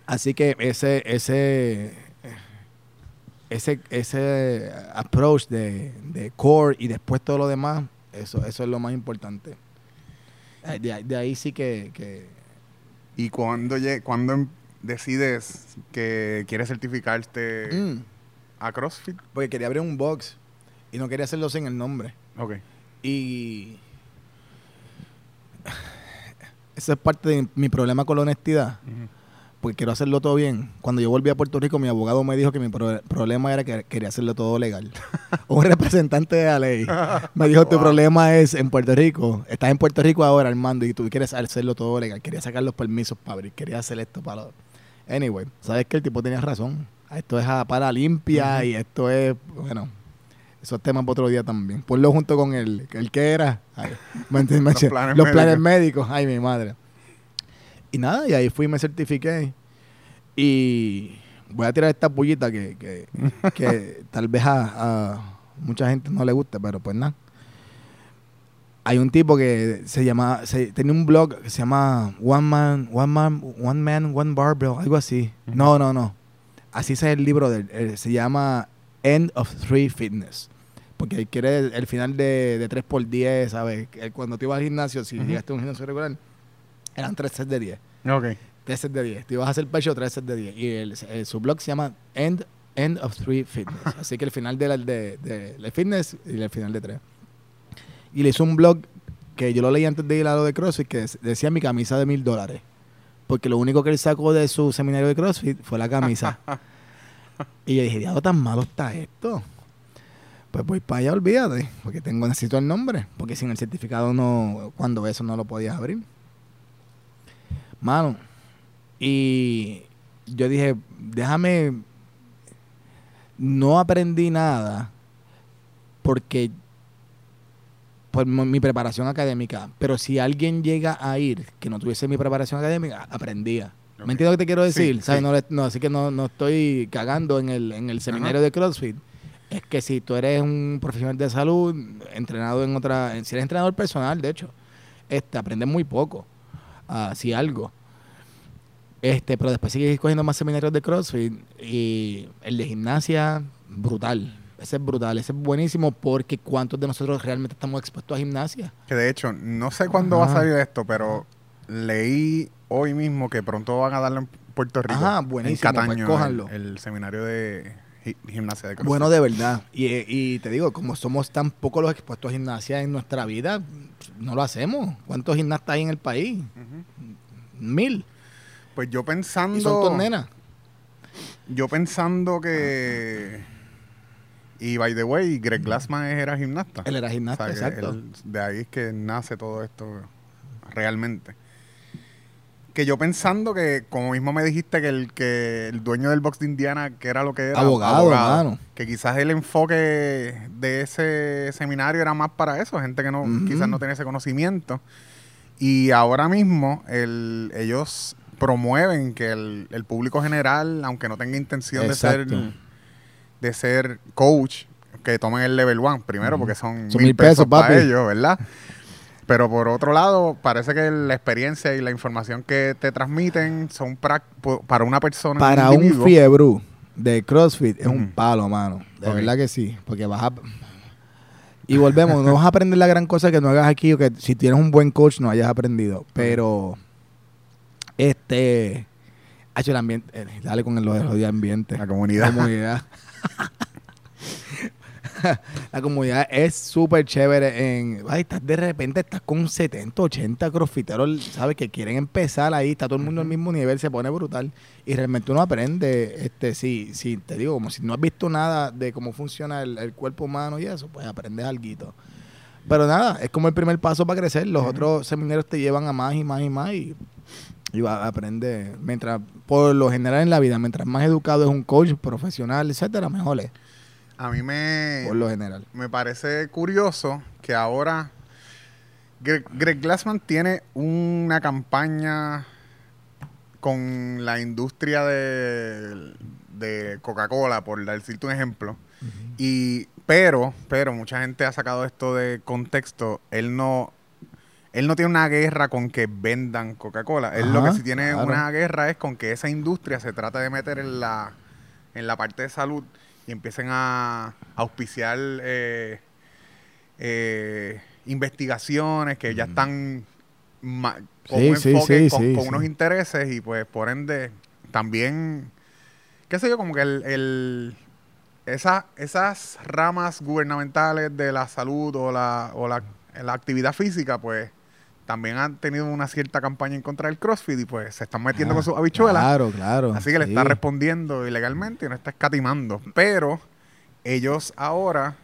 Así que ese, ese, ese, ese approach de, de core y después todo lo demás, eso, eso es lo más importante. Eh, De, ahí- de ahí sí que, que ¿Y cuando, cuando em- decides que quieres certificarte Mm, a CrossFit? porque quería abrir un box y no quería hacerlo sin el nombre. Ok. Y eso es parte de mi problema con la honestidad, Ujú. Porque quiero hacerlo todo bien. Cuando yo volví a Puerto Rico, mi abogado me dijo que mi pro- problema era que quería hacerlo todo legal. un representante de la ley me dijo, tu Wow. problema es en Puerto Rico, estás en Puerto Rico ahora, Armando, y tú quieres hacerlo todo legal. Quería sacar los permisos para abrir, quería hacer esto para lo... Anyway, sabes que el tipo tenía razón. Esto es a para limpia y esto es, bueno, esos temas para otro día también. Ponlo junto con el, el que era. Ay, Los planes los planes médicos. Ay, mi madre. Y nada, y ahí fui y me certifiqué. Y voy a tirar esta pullita que, que, que tal vez a, a mucha gente no le guste, pero pues nada. Hay un tipo que se llama, se, tenía un blog que se llama One Man, One Man, One Man, One Barbell, algo así. No, no, no. Así es el libro de él. Eh, Se llama End of Three Fitness. porque él quiere el, el final de, de 3x10, ¿sabes? Cuando tú ibas al gimnasio, si llegaste a un gimnasio regular, eran 3 sets de 10. Ok. 3 sets de 10. Te ibas a hacer pecho, 3 sets de 10. Y el, el- su blog se llama End, End of 3 Fitness. Así que el final de, la- de, de, de fitness y el final de 3. Y le hizo un blog que yo lo leí antes de ir a lo de CrossFit, que decía mi camisa de mil dólares. Porque lo único que él sacó de su seminario de CrossFit fue la camisa. y yo dije, diablo, tan malo está esto. Pues voy para allá, olvídate, porque tengo, necesito el nombre, porque sin el certificado no, cuando eso no lo podías abrir. Mano, y yo dije, déjame, no aprendí nada porque por mi preparación académica, pero si alguien llega a ir que no tuviese mi preparación académica, aprendía. ¿Me entiendes lo que te quiero Sí, decir? ¿Sabes? sí. No, así que no, no estoy cagando en el, en el seminario Ajá. de CrossFit. Es que si tú eres un profesional de salud, entrenado en otra, si eres entrenador personal, de hecho, este, aprendes muy poco, si algo. Este, pero después sigues cogiendo más seminarios de CrossFit y el de gimnasia, brutal. Ese es brutal, ese es buenísimo porque ¿cuántos de nosotros realmente estamos expuestos a gimnasia? Que de hecho, no sé cuándo va a salir esto, pero leí hoy mismo que pronto van a darlo en Puerto Rico. Ajá, En buenísimo, pues Cataño, el, el seminario de gi- gimnasia de CrossFit. Bueno, de verdad. Y, y te digo, como somos tan pocos los expuestos a gimnasia en nuestra vida, no lo hacemos. ¿Cuántos gimnastas hay en el país? Mil. Pues yo Y son pensando... nenas. Yo pensando que... Y by the way, Greg Glassman era gimnasta. Él era O gimnasta, sea, exacto. él- de ahí es que nace todo esto realmente. Que yo pensando que, como mismo me dijiste, que el que el dueño del box de Indiana, que era lo que era, Abogado, hermano. que quizás el enfoque de ese seminario era más para eso, gente que no quizás no tenía ese conocimiento. Y ahora mismo el, ellos promueven que el, el público general, aunque no tenga intención de ser de ser coach, que tomen el level one primero, porque son, Son mil pesos, pesos, para ellos, ¿verdad? Pero por otro lado, parece que la experiencia y la información que te transmiten son po- para una persona. Para un individuo. fiebre de CrossFit es un palo, mano. De verdad que sí. Porque vas a... Y volvemos, no vas a aprender la gran cosa que no hagas aquí o que si tienes un buen coach no hayas aprendido. Pero, este... Ha hecho el ambiente... eh, dale con el lo de ambiente. La La comunidad. la comunidad es súper chévere en... Ay, estás de repente estás con 70, 80 crossfiteros, ¿sabes? Que quieren empezar ahí, está todo el mundo al mismo nivel, se pone brutal. Y realmente uno aprende, este, si, si te digo, como si no has visto nada de cómo funciona el, el cuerpo humano y eso, pues aprendes algo. Pero nada, es como el primer paso para crecer. Los otros seminarios te llevan a más y más y más y, y va a aprender. Mientras, por lo general en la vida, mientras más educado es un coach profesional, etcétera, mejor es. A mí me, Por lo general. me parece curioso que ahora Greg, Greg Glassman tiene una campaña con la industria de, de Coca-Cola, por decirte un ejemplo. Y, pero, pero mucha gente ha sacado esto de contexto. Él no, él no tiene una guerra con que vendan Coca-Cola. Él lo que sí tiene claro. una guerra es con que esa industria se trata de meter en la, en la parte de salud y empiecen a auspiciar eh, eh, investigaciones que ya están ma- con Sí, un sí, enfoque, sí, con, sí, con sí. unos intereses y pues por ende también qué sé yo, como que el, el- esa- esas ramas gubernamentales de la salud o la, o la, la actividad física, pues también han tenido una cierta campaña en contra del CrossFit y pues se están metiendo Ah, con sus habichuelas. Claro, claro. Así que le sí. está respondiendo ilegalmente y no está escatimando. Pero ellos ahora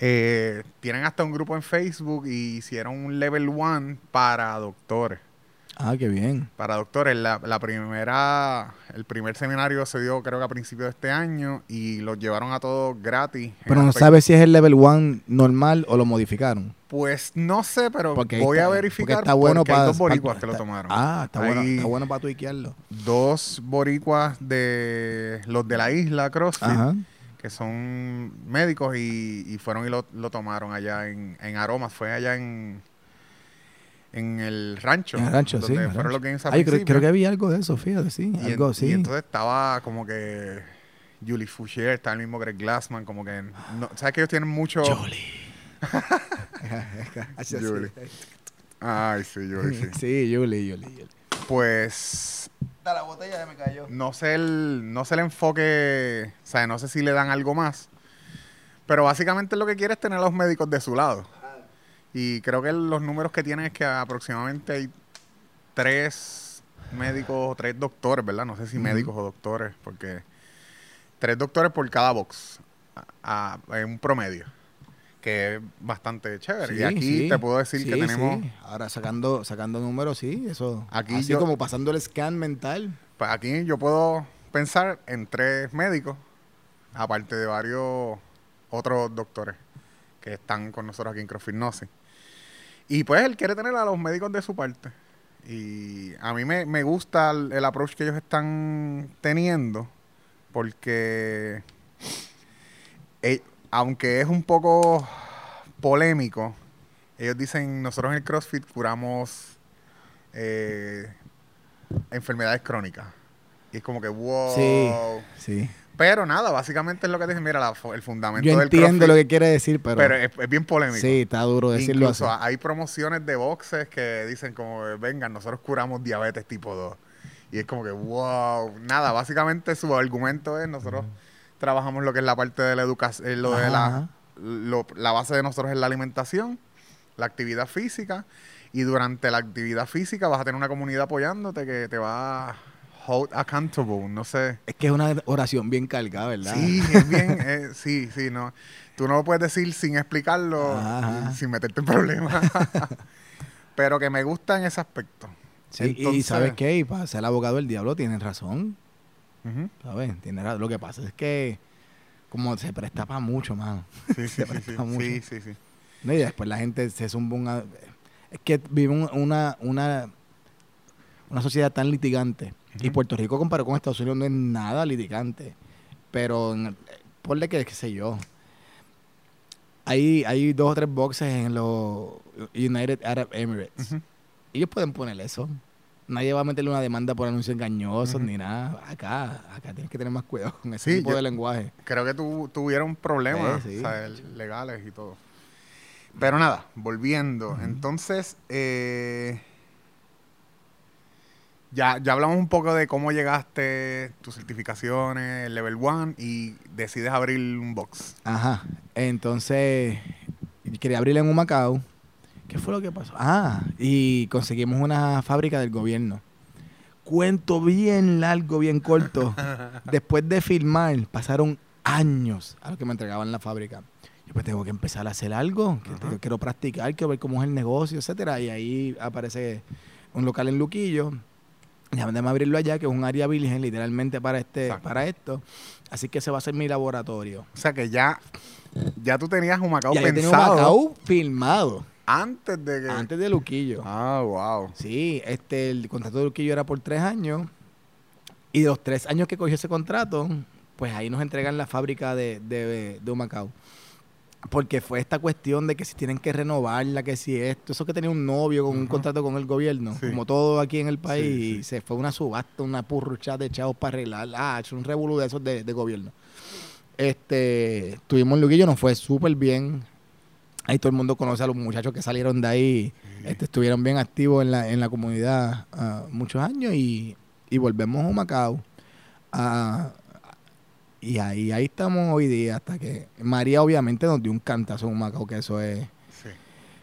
eh, tienen hasta un grupo en Facebook y hicieron un level one para doctores. Ah, qué bien. Para doctores, la, la primera, el primer seminario se dio creo que a principios de este año y los llevaron a todos gratis. Pero no sabes si es el level 1 normal o lo modificaron. Pues no sé, pero Porque voy está- a porque verificar está bueno porque hay para dos boricuas que lo tomaron. Ah, está bueno, está bueno para tuiquearlo. Dos boricuas de los de la isla CrossFit. Ajá. que son médicos y, y fueron y lo, lo tomaron allá en, en Aromas, fue allá en, en el rancho. En el rancho, sí. donde en el fueron rancho. los games al Ay, creo, que había algo de eso, fíjate, sí. y, en- algo y así. entonces estaba como que Julie Foucher, está el mismo Greg Glassman, como que... no- ¿Sabes que ellos tienen mucho... Jolie. Julie. Ay, sí, Julie, sí. Sí, Julie, Julie, Julie. Pues Da la botella ya me cayó. no sé el, no sé el enfoque, o sea, no sé si le dan algo más. Pero básicamente lo que quiere es tener a los médicos de su lado. Y creo que los números que tienen es que aproximadamente hay tres médicos o tres doctores, ¿verdad? No sé si médicos o doctores, porque tres doctores por cada box, a- a- en un promedio, que es bastante chévere. y aquí sí. te puedo decir que tenemos, sí. Ahora sacando, sacando números, sí, eso. Aquí Así yo- como pasando el scan mental. pues aquí yo puedo pensar en tres médicos, aparte de varios otros doctores que están con nosotros aquí en CrossFit Gnosis. Y pues él quiere tener a los médicos de su parte. Y a mí me, me gusta el, el approach que ellos están teniendo, porque eh, aunque es un poco polémico, ellos dicen, nosotros en el CrossFit curamos eh, enfermedades crónicas. Y es como que, wow. Sí, sí. Pero nada, básicamente es lo que dicen, mira, la el fundamento Yo del entiendo lo que quiere decir, pero, pero es, es bien polémico. sí, está duro decirlo Incluso así. hay promociones de boxes que dicen como, vengan, nosotros curamos diabetes tipo 2. Y es como que, wow. Nada, básicamente su argumento es, nosotros trabajamos lo que es la parte de la educación, lo de la, lo- la base de nosotros es la alimentación, la actividad física. Y durante la actividad física vas a tener una comunidad apoyándote que te va a hold accountable, no sé. Es que es una oración bien cargada, ¿verdad? Sí, es bien, eh, sí, sí, no. Tú no lo puedes decir sin explicarlo, Ajá. sin meterte en problemas. Pero que me gusta en ese aspecto. Sí, y ¿sabes qué? Y para ser abogado del diablo tienen razón. ¿sabes? Tiene ra- Lo que pasa es que como se presta para mucho, mano. Sí, sí, Se sí, sí, presta mucho. sí, sí, sí. ¿no? Y después la gente se zumba un... a- Es que vive un- una, una, una sociedad tan litigante. Y. Puerto Rico comparado con Estados Unidos no es nada litigante. Pero ponle que, qué sé yo. Hay, hay dos o tres boxes en los United Arab Emirates. Ujú. Ellos pueden poner eso. Nadie va a meterle una demanda por anuncios engañosos ni nada. Acá, acá tienes que tener más cuidado con ese Sí, tipo de lenguaje. Creo que tu, tuvieron problemas Sí, sí. o sea, legales y todo. Pero nada, volviendo. Entonces, eh, ya, ya hablamos un poco de cómo llegaste, tus certificaciones, el level 1 y decides abrir un box. Ajá. Entonces, quería abrirle en un Macao. ¿Qué fue lo que pasó? Ah, y conseguimos una fábrica del gobierno. Cuento bien largo, bien corto. Después de filmar, pasaron años a lo que me entregaban la fábrica. Yo pues tengo que empezar a hacer algo, que tengo- quiero practicar, quiero ver cómo es el negocio, etcétera. Y ahí aparece un local en Luquillo. Déjame abrirlo allá, que es un área virgen literalmente para este, Exacto. para esto. Así que ese va a ser mi laboratorio. O sea que ya, ya tú tenías un Macao Ya yo tenía un pensado Macao filmado antes de que... antes de Luquillo. Ah, wow. Sí, este, el contrato de Luquillo era por tres años. Y de los tres años que cogió ese contrato, pues ahí nos entregan la fábrica de, de, de Humacao. Porque fue esta cuestión de que si tienen que renovarla, que si esto, eso que tenía un novio con un contrato con el gobierno, Sí. como todo aquí en el país, Sí, sí. y se fue una subasta, una purrucha de chavos para arreglar, ah, es un revolú de esos de, de gobierno. Este, tuvimos Luquillo, nos fue súper bien. Ahí todo el mundo conoce a los muchachos que salieron de ahí, este, estuvieron bien activos en la, en la comunidad ah, muchos años y, y volvemos a Macao. Ah, y ahí, ahí estamos hoy día hasta que María obviamente nos dio un cantazo en Macao, que eso es, Sí.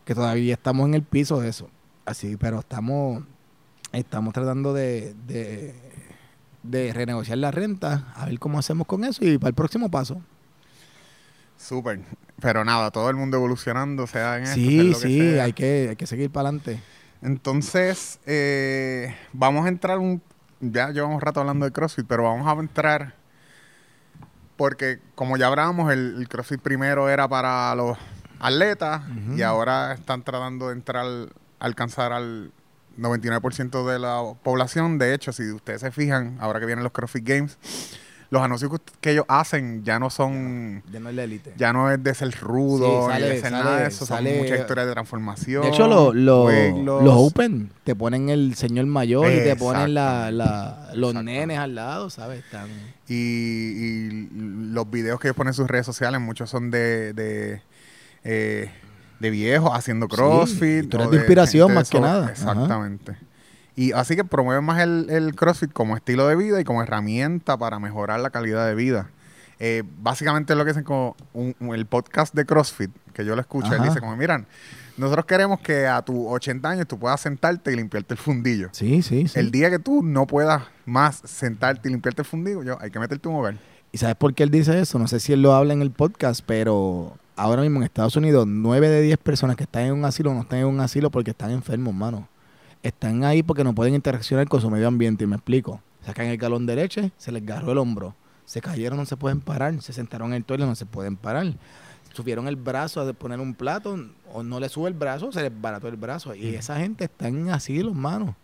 que todavía estamos en el piso de eso. Así, pero estamos, estamos tratando de, de, de renegociar la renta, a ver cómo hacemos con eso y para el próximo paso. Súper. Pero nada, todo el mundo evolucionando, sea en esto, sea en Sí, que sí, sea. hay que, hay que seguir para adelante. Entonces, eh, vamos a entrar un... Ya llevamos rato hablando de CrossFit, pero vamos a entrar... Porque como ya hablábamos, el, el CrossFit primero era para los atletas y ahora están tratando de entrar, alcanzar al 99% de la población. De hecho, si ustedes se fijan, ahora que vienen los CrossFit Games, los anuncios que, que ellos hacen ya no son, Ya no es la élite. ya no es de ser rudo, Sí, ni sale- de ser nada de sale- eso, sale- son muchas historias de transformación. De hecho, lo- lo- los Open te ponen el señor mayor y te ponen la, Exactamente. la- los Exactamente. nenes al lado, ¿sabes? Están... Y, y los videos que ellos ponen en sus redes sociales, muchos son de, de, eh, de viejos haciendo Sí, crossfit. historias o de inspiración más que nada. Ajá. Y así que promueven más el, el crossfit como estilo de vida y como herramienta para mejorar la calidad de vida. Eh, básicamente lo que dicen como un- un- el podcast de CrossFit, que yo lo escucho, él dice como, miran, nosotros queremos que a tus 80 años tú puedas sentarte y limpiarte el fundillo. Sí, sí, sí. El día que tú no puedas más sentarte y limpiarte el fundillo, yo, hay que meterte un hogar. ¿Y sabes por qué él dice eso? No sé si él lo habla en el podcast, pero ahora mismo en Estados Unidos, 9 de 10 personas que están en un asilo no están en un asilo porque están enfermos, mano. Están ahí porque no pueden interaccionar con su medio ambiente, y me explico. Sacan el galón de leche, se les agarró el hombro. Se cayeron, no se pueden parar. Se sentaron en el toile, no se pueden parar. Subieron el brazo a poner un plato, o no le sube el brazo, se les barató el brazo. Y esa gente está en asilos, mano.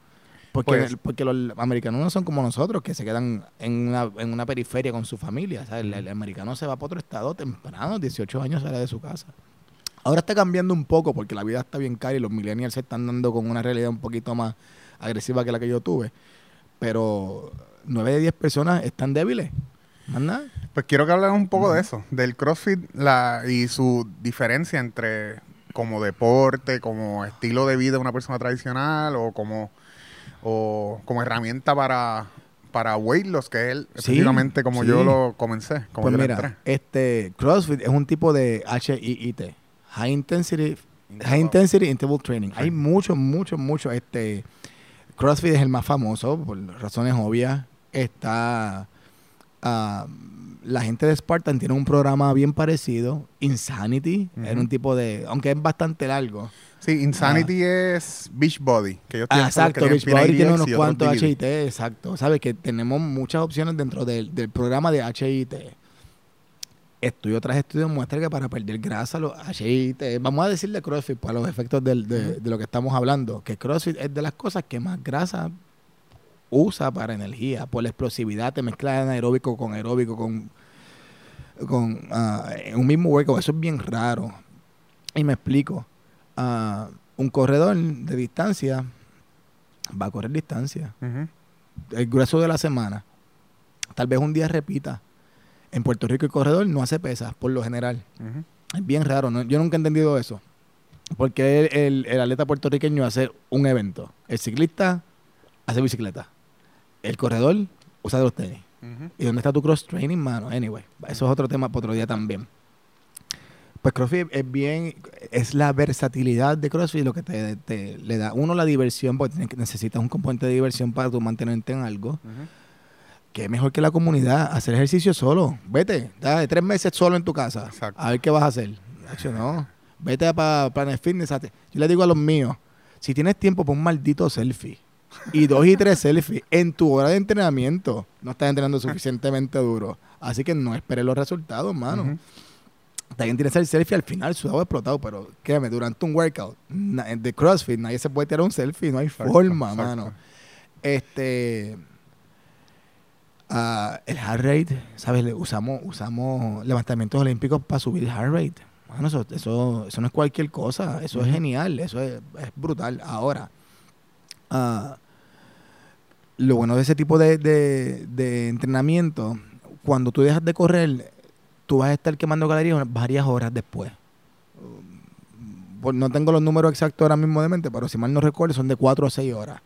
Porque, Pues- porque los americanos no son como nosotros, que se quedan en una, en una periferia con su familia. O sea, el, el americano se va para otro estado temprano, 18 años sale de su casa. Ahora está cambiando un poco porque la vida está bien cara y los millennials se están dando con una realidad un poquito más agresiva que la que yo tuve. Pero 9 de 10 personas están débiles. Nada. Pues quiero que hablemos un poco de eso, del CrossFit la, y su diferencia entre como deporte, como estilo de vida de una persona tradicional o como, o como herramienta para, para weight loss, que es el- Sí, específicamente como sí. yo lo comencé, como pues yo mira, entré. este CrossFit es un tipo de HIIT, High Intensity High Intensity Interval Training. Hay muchos, muchos, muchos. Este, CrossFit es el más famoso, por razones obvias. Está. ah, la gente de Spartan tiene un programa bien parecido. Insanity. Era un tipo de. Aunque es bastante largo. Sí, Insanity es Beachbody, que ellos Ah, tienen exacto. tienen Beachbody tiene unos cuantos. HIT. Exacto. Sabes que tenemos muchas opciones dentro del, del programa de HIT. Estudio tras estudio muestra que para perder grasa, los HIT, vamos a decirle CrossFit para los efectos del- de, de lo que estamos hablando, que CrossFit es de las cosas que más grasa usa para energía, por la explosividad, te mezcla anaeróbico con aeróbico, con, con en un mismo workout. Eso es bien raro. Y me explico. Ah, un corredor de distancia va a correr distancia. El grueso de la semana. Tal vez un día repita. En Puerto Rico el corredor no hace pesas, por lo general. Es bien raro. ¿no? Yo nunca he entendido eso. Porque el, el- el atleta puertorriqueño hace un evento. El ciclista hace bicicleta. El corredor usa de los tenis. ¿Y dónde está tu cross training, mano? Anyway, eso es otro tema para otro día también. Pues CrossFit es bien, es la versatilidad de CrossFit lo que te, te- le da uno la diversión, porque necesitas un componente de diversión para tú mantenerte en algo. Que mejor que la comunidad, hacer ejercicio solo. Vete, dale tres meses solo en tu casa. Exacto. A ver qué vas a hacer. Nacho, no. Vete para Planet Fitness. Yo le digo a los míos, si tienes tiempo, pon un maldito selfie. Y dos y tres selfies en tu hora de entrenamiento. No estás entrenando suficientemente duro. Así que no esperes los resultados, mano. Ujú. También tienes el selfie al final, sudado explotado, pero créeme, durante un workout de CrossFit nadie se puede tirar un selfie, no hay Exacto, forma, exacto. mano. Este ah, el heart rate, ¿sabes? Le- Usamos, usamos levantamientos olímpicos para subir el heart rate. Mano, eso, eso, eso no es cualquier cosa, eso es genial, eso es, es brutal. Ahora, ah, lo bueno de ese tipo de, de- de entrenamiento, cuando tú dejas de correr, tú vas a estar quemando calorías varias horas después. No tengo los números exactos ahora mismo de mente, pero si mal no recuerdo, son de 4 a 6 horas.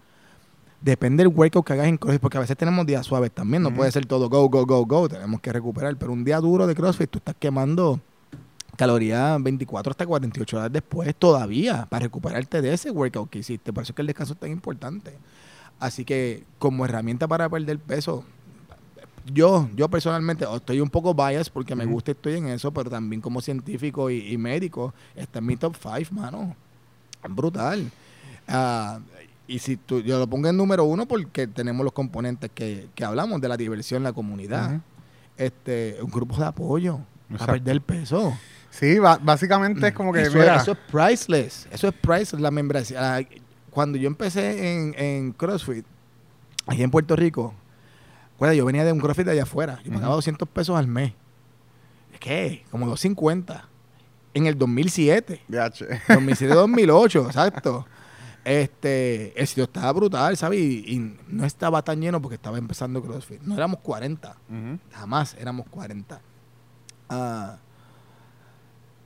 Depende del workout que hagas en CrossFit, porque a veces tenemos días suaves también, no puede ser todo go, go, go, go, tenemos que recuperar, pero un día duro de CrossFit, tú estás quemando calorías 24 hasta 48 horas después todavía para recuperarte de ese workout que hiciste. Por eso es que el descanso es tan importante. Así que como herramienta para perder peso, yo, yo personalmente estoy un poco biased porque me gusta, estoy en eso, pero también como científico y, y médico, está en mi top 5, mano. Brutal. Ah, y si tú, yo lo pongo en número uno porque tenemos los componentes que, que hablamos de la diversión, la comunidad, este, un grupo de apoyo para perder peso. Sí, básicamente es como que, eso, mira, eso es priceless. Eso es priceless, la membresía. La- Cuando yo empecé en, en CrossFit, aquí en Puerto Rico, Recuerda, yo venía de un CrossFit de allá afuera. Yo pagaba 200 pesos al mes. ¿Qué? Como 250. En el 2007. VH. 2007-2008, exacto. Este, el sitio estaba brutal, ¿sabes? Y, y no estaba tan lleno porque estaba empezando CrossFit. No éramos 40. Ujú. Jamás éramos 40. Ah,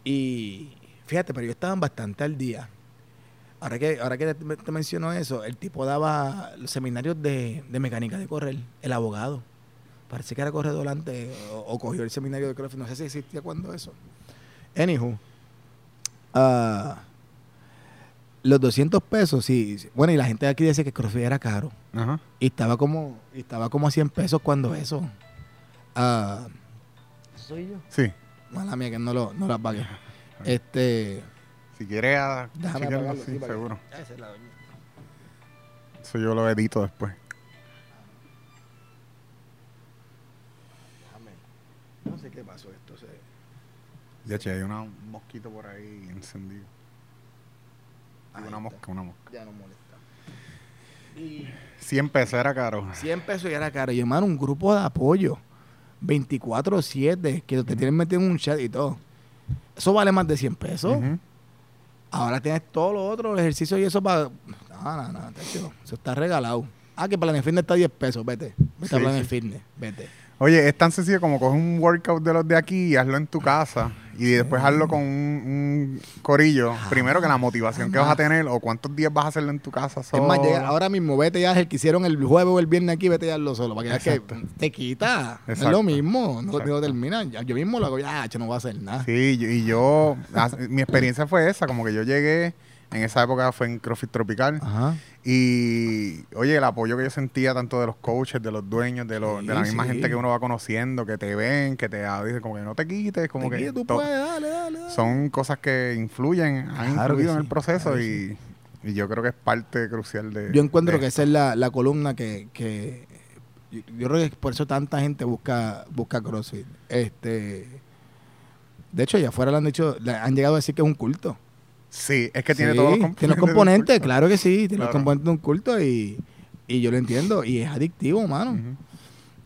y fíjate, pero yo estaba bastante al día. Ahora que, ahora que te, te menciono eso, el tipo daba los seminarios de, de mecánica de correr, el abogado. Parece que era corredor antes o, o cogió el seminario de CrossFit. No sé si existía cuando eso. Anywho. ah, los 200 pesos, sí. sí. Bueno, y la gente de aquí dice que CrossFit era caro. Ajá. Y estaba como, y estaba como a 100 pesos cuando eso. Ah, ¿Soy yo? Sí. Mala mía que no lo, no lo apague. Este. Si quieres, ah, Déjame apagarlo, sí, seguro. Esa es la doña. Eso yo lo edito después. Déjame. No sé qué pasó esto. se- Ya, che, hay una- un mosquito por ahí encendido. Ahí una está. mosca, una mosca. Ya no molesta. Y 100 pesos era caro. 100 pesos y era caro. Y hermano, un grupo de apoyo. 24-7, que te tienen metido en un chat y todo. Eso vale más de 100 pesos. Ujú. Ahora tienes todo lo otro, el ejercicio y eso para. No, no, no, eso está regalado. Ah, que Planet Fitness está a 10 pesos, vete. Vete Sí, a Planet sí. Fitness, vete. Oye, es tan sencillo como coger un workout de los de aquí y hazlo en tu casa. Y después hazlo con un, un corillo. Ah, Primero que la motivación que vas a tener o cuántos días vas a hacerlo en tu casa Es solo. más, llega- ahora mismo vete ya el que hicieron el jueves o el viernes aquí, vete ya lo solo. Para que veas que Exacto. te quita. Es Exacto. lo mismo. No, no termina. Ya- Yo mismo lo hago, ya, yo no voy a hacer nada. Sí, yo- y yo, as- mi experiencia fue esa, como que yo llegué, en esa época fue en CrossFit Tropical, Ajá. y oye, el apoyo que yo sentía tanto de los coaches, de los dueños, de, los, de la misma sí. gente que uno va conociendo, que te ven, que te dicen como que no te quites, como Te que tú puedes, dale, dale, dale. son cosas que influyen, han Claro influido en el proceso claro y, y yo creo que es parte crucial de... Yo encuentro de que esa es la, la columna que, que yo, yo creo que por eso tanta gente busca busca CrossFit. Este, de hecho, allá afuera le han dicho, le han llegado a decir que es un culto. Sí, es que tiene Sí, todos los componentes. tiene los componentes, claro que sí, tiene los componentes de un culto y, y yo lo entiendo y es adictivo, mano.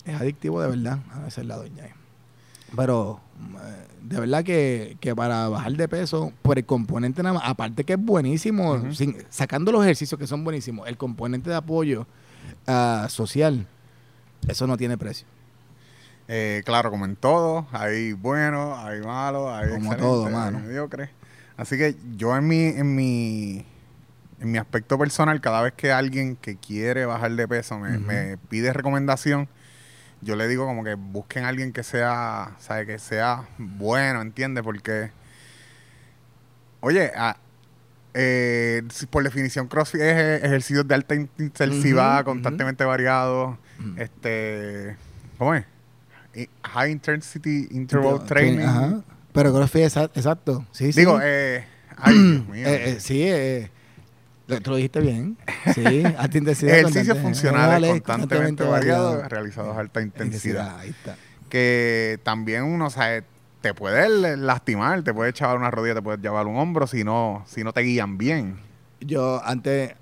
Es adictivo de verdad. A veces la doña. Pero eh, de verdad que, que para bajar de peso, por el componente nada más, aparte que es buenísimo, sin- sacando los ejercicios que son buenísimos, el componente de apoyo ah, social, eso no tiene precio. Eh, claro, como en todo, hay buenos, hay malos, hay Como todo, mano. mediocres. Así que yo en mi, en mi, en mi aspecto personal, cada vez que alguien que quiere bajar de peso me, me pide recomendación, yo le digo como que busquen a alguien que sea, sabe, que sea bueno, ¿entiendes? Porque, oye, a- eh, si por definición CrossFit es eh, ejercicios de alta intensidad, constantemente variados, Ujú. este, ¿cómo es? I- High intensity interval Tra- training. Pero exa- exacto. Sí, sí. Digo, eh, ay, Dios mío. Eh, eh, sí, eh, lo, tú lo dijiste bien. Sí, alta intensidad. Ejercicios funcionales constantemente variados, realizados a alta intensidad. Ahí está. Que también uno, o sea, te puede lastimar, te puede echar una rodilla, te puede llevar un hombro si no, si no te guían bien. Yo antes,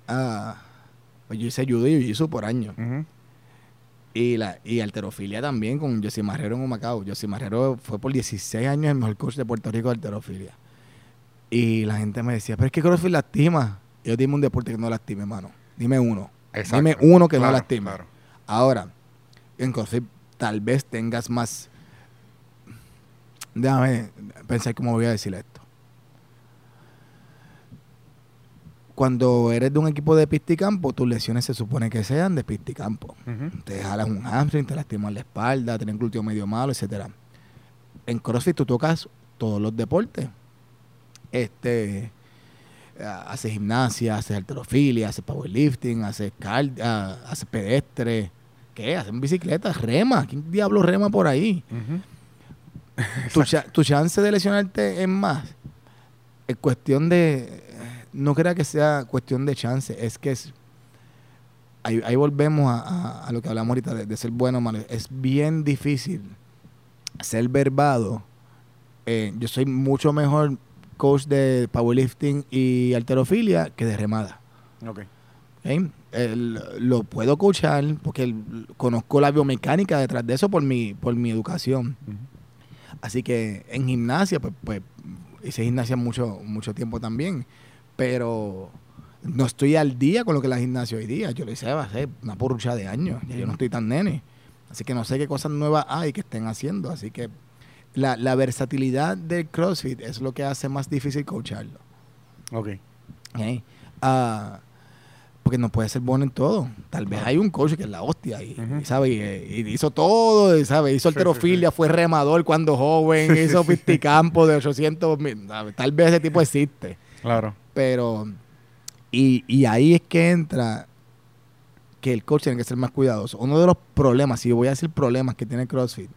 pues yo hice judo y jiu-jitsu por años. Ujú. Y, la, y alterofilia también con José Marrero en Humacao. José Marrero fue por 16 años el mejor coach de Puerto Rico de alterofilia. Y la gente me decía, pero es que CrossFit lastima. Y yo dime un deporte que no lastime, hermano. Dime uno. Exacto. Dime uno que Claro, no lastime. claro. Ahora, en CrossFit tal vez tengas más... Déjame pensar cómo voy a decir esto. Cuando eres de un equipo de pista y campo, tus lesiones se supone que sean de pista y campo. Ujú. Te jalas un hamstring, te lastimas la espalda, tienes glúteo medio malo, etcétera. En CrossFit tú tocas todos los deportes. Este, ah, haces gimnasia, haces alterofilia, haces powerlifting, haces ah, haces pedestre, ¿qué? Haces bicicleta, rema. ¿Quién diablo rema por ahí? Tu, cha- tu chance de lesionarte es más. Es cuestión de. No crea que sea cuestión de chance, es que es. Ahí, ahí volvemos a, a- a lo que hablamos ahorita de, de ser bueno o malo. Es bien difícil ser verbado. Eh, yo soy mucho mejor coach de powerlifting y alterofilia que de remada. Ok. el- lo puedo coachar porque el- conozco la biomecánica detrás de eso por mi, por mi educación. Así que en gimnasia, pues, pues hice gimnasia mucho, mucho tiempo también. Pero no estoy al día con lo que es la gimnasia hoy día. Yo lo hice hace una porrucha de años. Ya yo no estoy tan nene. Así que no sé qué cosas nuevas hay que estén haciendo. Así que la, la versatilidad del CrossFit es lo que hace más difícil coacharlo. Ok. ¿ok? Ah, porque no puede ser bueno en todo. Tal vez hay un coach que es la hostia y, ¿sabe? Y, y hizo todo, y, ¿sabe? Hizo Sí, sí, alterofilia, fue remador cuando joven, hizo pisticampo de 800 mil. Tal vez ese tipo existe. Claro. Pero, y, y ahí es que entra que el coach tiene que ser más cuidadoso. Uno de los problemas, si voy a decir problemas que tiene CrossFit,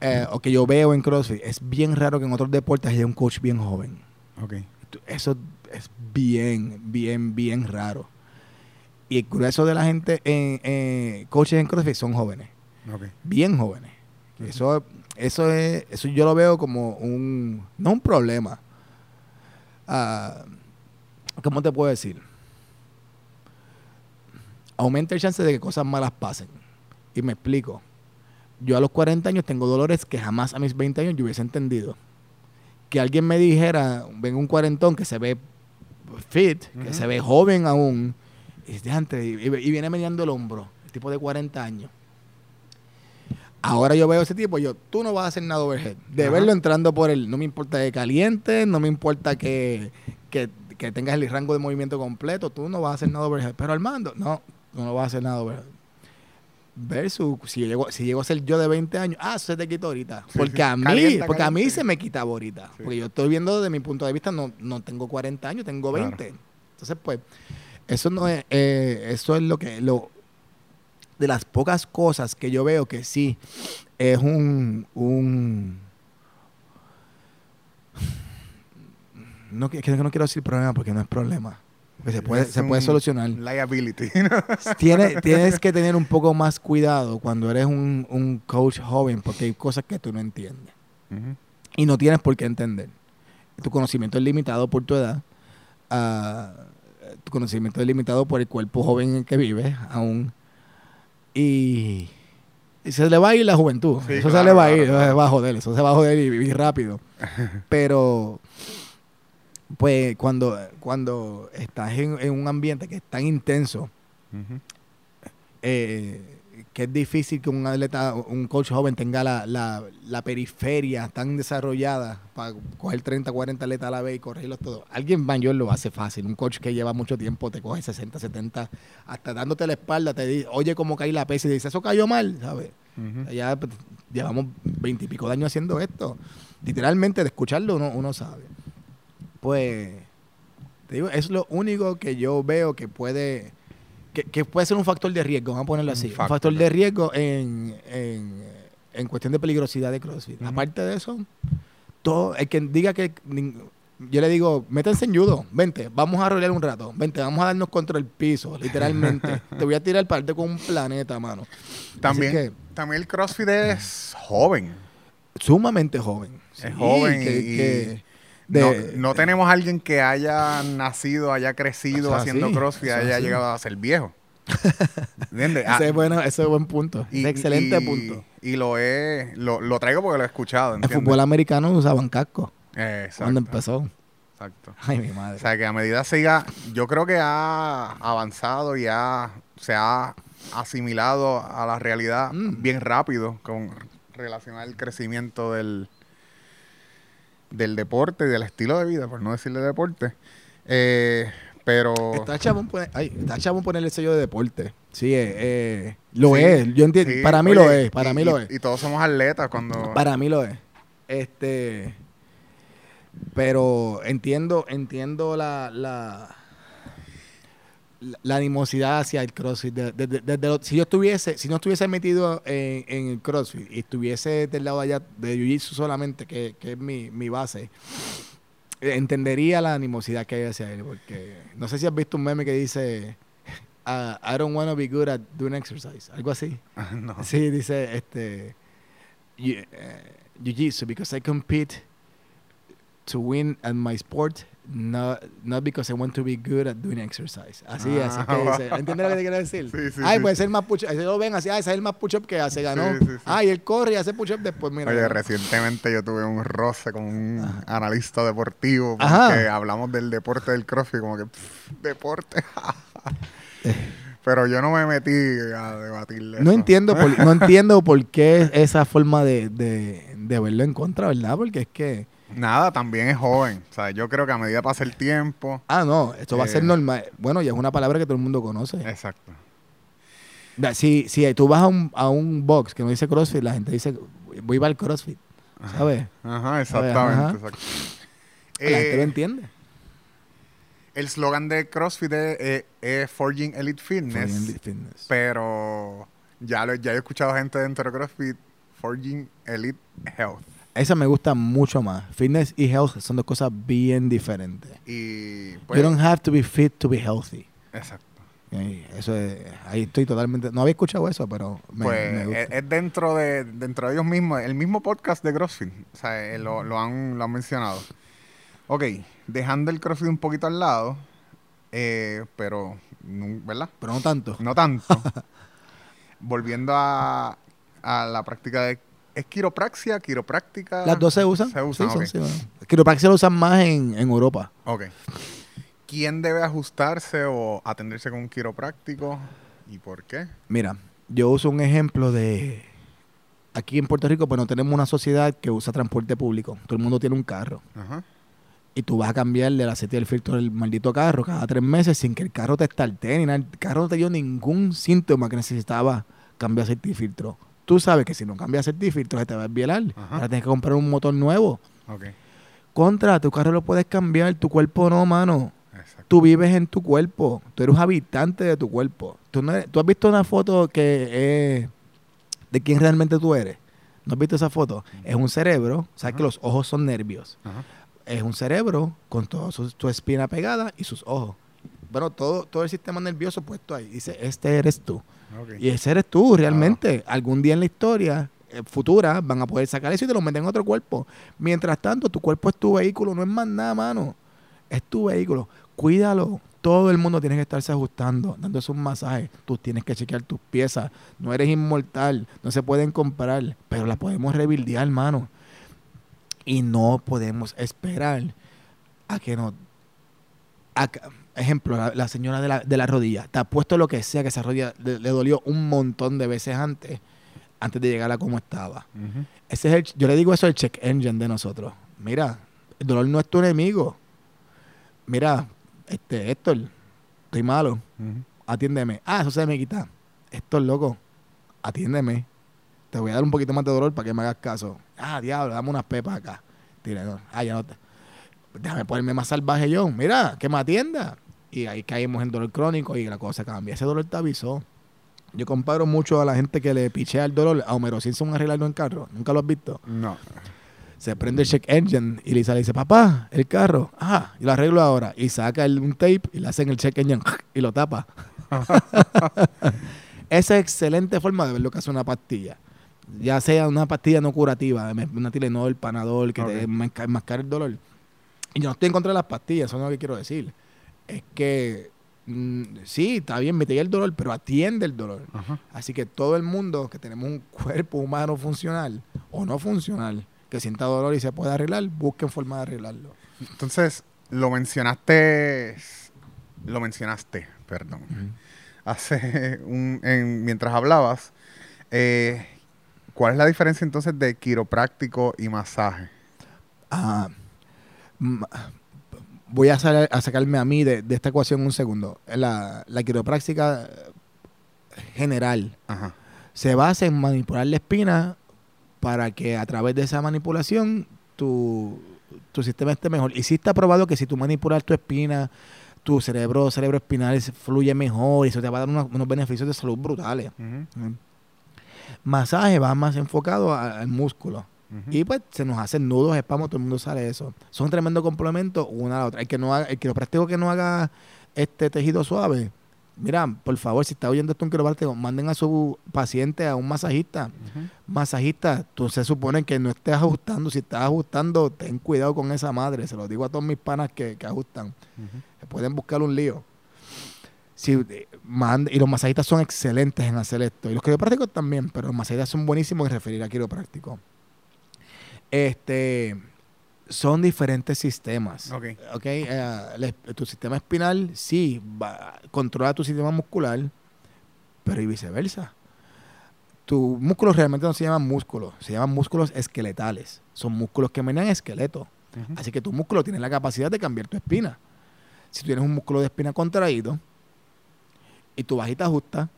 eh, o que yo veo en CrossFit, es bien raro que en otros deportes haya un coach bien joven. Ok. Eso es bien, bien, bien raro. Y el grueso de la gente, en, en coaches en CrossFit son jóvenes, Ok. bien jóvenes. Eso, eso, es, eso yo lo veo como un, no un problema. Ah, ¿Cómo te puedo decir? Aumenta el chance de que cosas malas pasen. Y me explico. Yo a los 40 años tengo dolores que jamás a mis 20 años yo hubiese entendido. Que alguien me dijera, ven un cuarentón que se ve fit, que se ve joven aún, y, y, y viene meneando el hombro, el tipo de 40 años. Ahora yo veo a ese tipo, yo, tú no vas a hacer nada overhead. De Ajá. verlo entrando por él, no me importa que caliente, no me importa que, que, que tengas el rango de movimiento completo, tú no vas a hacer nada overhead. Pero Armando, no, tú no vas a hacer nada overhead. Versus, si llego, si llego a ser yo de 20 años, ah, eso se te quitó ahorita. Sí, Porque sí. a mí, Calienta, porque a mí se me quitaba ahorita. Sí. Porque yo estoy viendo desde mi punto de vista, no, no tengo 40 años, tengo Claro. 20. Entonces, pues, eso no es, eh, eso es lo que, lo, de las pocas cosas que yo veo que sí es un, un no, que, que no quiero decir problema porque no es problema. Porque se puede, Es se puede solucionar. Liability. Tiene- tienes que tener un poco más cuidado cuando eres un, un coach joven porque hay cosas que tú no entiendes. Y no tienes por qué entender. Tu conocimiento es limitado por tu edad. ah, tu conocimiento es limitado por el cuerpo joven en el que vives aún. Y, se le va a ir la juventud. Sí, eso se le va a ir, eso claro. se va a joder. Eso se va a joder y vivir rápido. Pero, pues, cuando, cuando estás en, en un ambiente que es tan intenso, eh, que es difícil que un atleta, un coach joven tenga la, la, la periferia tan desarrollada para coger 30, 40 atletas a la vez y corregirlos todos. Alguien mayor lo hace fácil. Un coach que lleva mucho tiempo te coge 60, 70, hasta dándote la espalda, te dice, oye cómo cae la pesa y dice, eso cayó mal, ¿sabes? Ujú. Ya pues, llevamos 20 y pico de años haciendo esto. Literalmente, de escucharlo uno, uno sabe. Pues, te digo, es lo único que yo veo que puede, que, que puede ser un factor de riesgo, vamos a ponerlo así. Un factor factor de- riesgo en, en, en cuestión de peligrosidad de CrossFit. Aparte de eso, todo, el que diga que yo le digo, métanse en judo, vente, vamos a rolear un rato, vente, vamos a darnos contra el piso, literalmente. Te voy a tirar parte con un planeta, mano. También, que- también el CrossFit es joven. sumamente joven. Es joven que- y- que no, de- no tenemos alguien que haya nacido, haya crecido O sea, haciendo sí, CrossFit, o haya sí. llegado a ser viejo. ¿Entiendes? Ah, ese, es bueno, ese es buen punto. y- ese excelente y- punto. Y lo he, lo, lo traigo porque lo he escuchado, El ¿entiendes? fútbol americano usaban casco exacto, cuando empezó. Exacto. Ay, mi O madre. sea, que a medida siga, yo creo que ha avanzado y ha, se ha asimilado a la realidad Mm. bien rápido con relación al crecimiento del, del deporte y del estilo de vida, por no decirle deporte. Eh, pero Está chabón, poner, ay, está chabón ponerle el sello de deporte. Sí, eh, eh, lo Sí, es. Yo entiendo. sí, para mí oye, lo es. Para y- mí y- lo es. Y todos somos atletas cuando... Para mí lo es. Este. Pero entiendo, entiendo la, la, la, animosidad hacia el CrossFit. De- de- de- desde lo- si yo estuviese, si no estuviese metido en, en el CrossFit y estuviese del lado allá de Jiu-Jitsu solamente, que, que es mi, mi base, entendería la animosidad que hay hacia él. Porque no sé si has visto un meme que dice. "Ah, I don't want to be good at doing exercise. Algo así. no. Sí, dice este. "You- eh, Jiu-Jitsu, because I compete to win at my sport, not, not because I want to be good at doing exercise. Así, Ah, así que dice. ¿Entiendes lo que te quiero decir? Sí, sí, Ay, sí, ser más push-up. Lo ven así, ah, ese es el más push-up que hace, ganó. Sí, sí, sí. Ay, él corre y hace push-up después, mira. Oye, recientemente yo tuve un roce con un Ajá. analista deportivo Ajá. porque hablamos del deporte del CrossFit, como que pff, deporte. Pero yo no me metí a debatirle. No eso. entiendo, por, no entiendo por qué esa forma de, de, de verlo en contra, ¿verdad? Porque es que, Nada, también es joven. O sea, yo creo que a medida pasa el tiempo. ah, no, esto va a ser Eh. normal. Bueno, ya es una palabra que todo el mundo conoce. Exacto. Si, si tú vas a un, a un box que no dice CrossFit, la gente dice, voy para el CrossFit, ¿sabes? Ajá, exactamente. Ajá. exacto. la gente lo Eh, entiende. el slogan de CrossFit es, es- es Forging Elite Fitness, Forging Fitness. pero ya, lo, ya he escuchado gente dentro de CrossFit Forging Elite Health. Esa me gusta mucho más. Fitness y health son dos cosas bien diferentes. Y pues, you don't have to be fit to be healthy. exacto. Y Eso es, ahí estoy totalmente. No había escuchado eso, pero me, pues me gusta. es, es dentro de dentro de ellos mismos, el mismo podcast de CrossFit, o sea, eh, lo, lo han, lo han mencionado. Ok, dejando el CrossFit un poquito al lado, eh, pero, ¿verdad? pero no tanto. No tanto. Volviendo a, a la práctica de... ¿Es quiropraxia? ¿Quiropráctica? Las dos se usan. Se usan, Sí, bueno. Quiropraxia lo usan más en, en Europa. Ok. ¿Quién debe ajustarse o atenderse con un quiropráctico y por qué? Mira, yo uso un ejemplo de. Aquí en Puerto Rico, pues no tenemos una sociedad que usa transporte público. Todo el mundo tiene un carro. Ajá. Y tú vas a cambiarle el aceite del filtro del maldito carro cada tres meses sin que el carro te estarte ni nada. El carro no te dio ningún síntoma que necesitaba cambiar aceite y filtro. Tú sabes que si no cambias y filtro se te va a desvielar. Ajá. Ahora tienes que comprar un motor nuevo. Ok. Contra, tu carro lo puedes cambiar, tu cuerpo no, mano. Exacto. Tú vives en tu cuerpo. Tú eres un habitante de tu cuerpo. Tú, no eres- ¿tú has visto una foto que es de quién realmente tú eres. ¿No has visto esa foto? Es un cerebro. Sabes que los ojos son nervios. Es un cerebro con toda su, su espina pegada y sus ojos. Bueno, todo, todo el sistema nervioso puesto ahí. Dice, este eres tú. Y ese eres tú realmente. Algún día en la historia eh, futura van a poder sacar eso y te lo meten en otro cuerpo. Mientras tanto, tu cuerpo es tu vehículo, no es más nada, mano. Es tu vehículo. Cuídalo. Todo el mundo tiene que estarse ajustando, dándose un masaje. Tú tienes que chequear tus piezas. No eres inmortal. No se pueden comprar, pero las podemos rebildear, mano. Y no podemos esperar a que nos a ejemplo, la, la señora de la, de la rodilla, te ha puesto lo que sea que esa rodilla le, le dolió un montón de veces antes, antes de llegar a como estaba. Ese es el, yo le digo eso al check engine de nosotros. Mira, el dolor no es tu enemigo. Mira, este, Héctor, estoy malo, Ujú. atiéndeme. Ah, eso se me quita. Héctor, loco, atiéndeme. Te voy a dar un poquito más de dolor para que me hagas caso. Ah, diablo, dame unas pepas acá. Tira, no. Ah, ya no te. Déjame ponerme más salvaje yo. Mira, que me atienda. Y ahí caímos en dolor crónico y la cosa cambia. Ese dolor te avisó. Yo comparo mucho a la gente que le pichea el dolor a Homero Simpson arreglarlo en carro. ¿Nunca lo has visto? No. Se prende el check engine y Lisa le dice, papá, el carro. Ah, y lo arreglo ahora. Y saca el- un tape y le hacen el check engine y lo tapa. Esa es excelente forma de ver lo que hace una pastilla. Ya sea una pastilla no curativa, una Tylenol, Panadol, que Ok. te enmasca- enmascara el dolor. Y yo no estoy en contra de las pastillas, eso no es lo que quiero decir. Es que, mm, sí, está bien, mete el dolor, pero atiende el dolor. Ajá. Así que todo el mundo que tenemos un cuerpo humano funcional o no funcional, que sienta dolor y se pueda arreglar, busquen forma de arreglarlo. Entonces, lo mencionaste, lo mencionaste, perdón, hace un, en- mientras hablabas, eh, ¿cuál es la diferencia entonces de quiropráctico y masaje? Ah, voy a, sal- a sacarme a mí de, de esta ecuación un segundo. La, la quiropráctica general Ajá. se basa en manipular la espina para que a través de esa manipulación tu, tu sistema esté mejor. Y sí está probado que si tú manipulas tu espina, tu cerebro, cerebro espinal fluye mejor y eso te va a dar unos, unos beneficios de salud brutales. Masaje va más enfocado al músculo. Y pues se nos hacen nudos, espamos, todo el mundo sabe eso. Son tremendo complemento una a la otra. El que no haga, el quiropráctico que no haga este tejido suave, Mira, por favor, si está oyendo esto un quiropráctico, manden a su paciente a un masajista. Masajista, tú se supone que no estés ajustando. Si estás ajustando, ten cuidado con esa madre. Se lo digo a todos mis panas que, que ajustan. Pueden buscar un lío. Si, eh, mand- y los masajistas son excelentes en hacer esto. Y los quiroprácticos también, pero los masajistas son buenísimos en referir a quiropráctico. Este, son diferentes sistemas. Ok. Ok, eh, tu sistema espinal sí va, controla tu sistema muscular, pero y viceversa. Tus músculos realmente no se llaman músculos, se llaman músculos esqueletales. Son músculos que menean esqueleto. Así que tu músculo tiene la capacidad de cambiar tu espina. Si tú tienes un músculo de espina contraído y tu bajita ajusta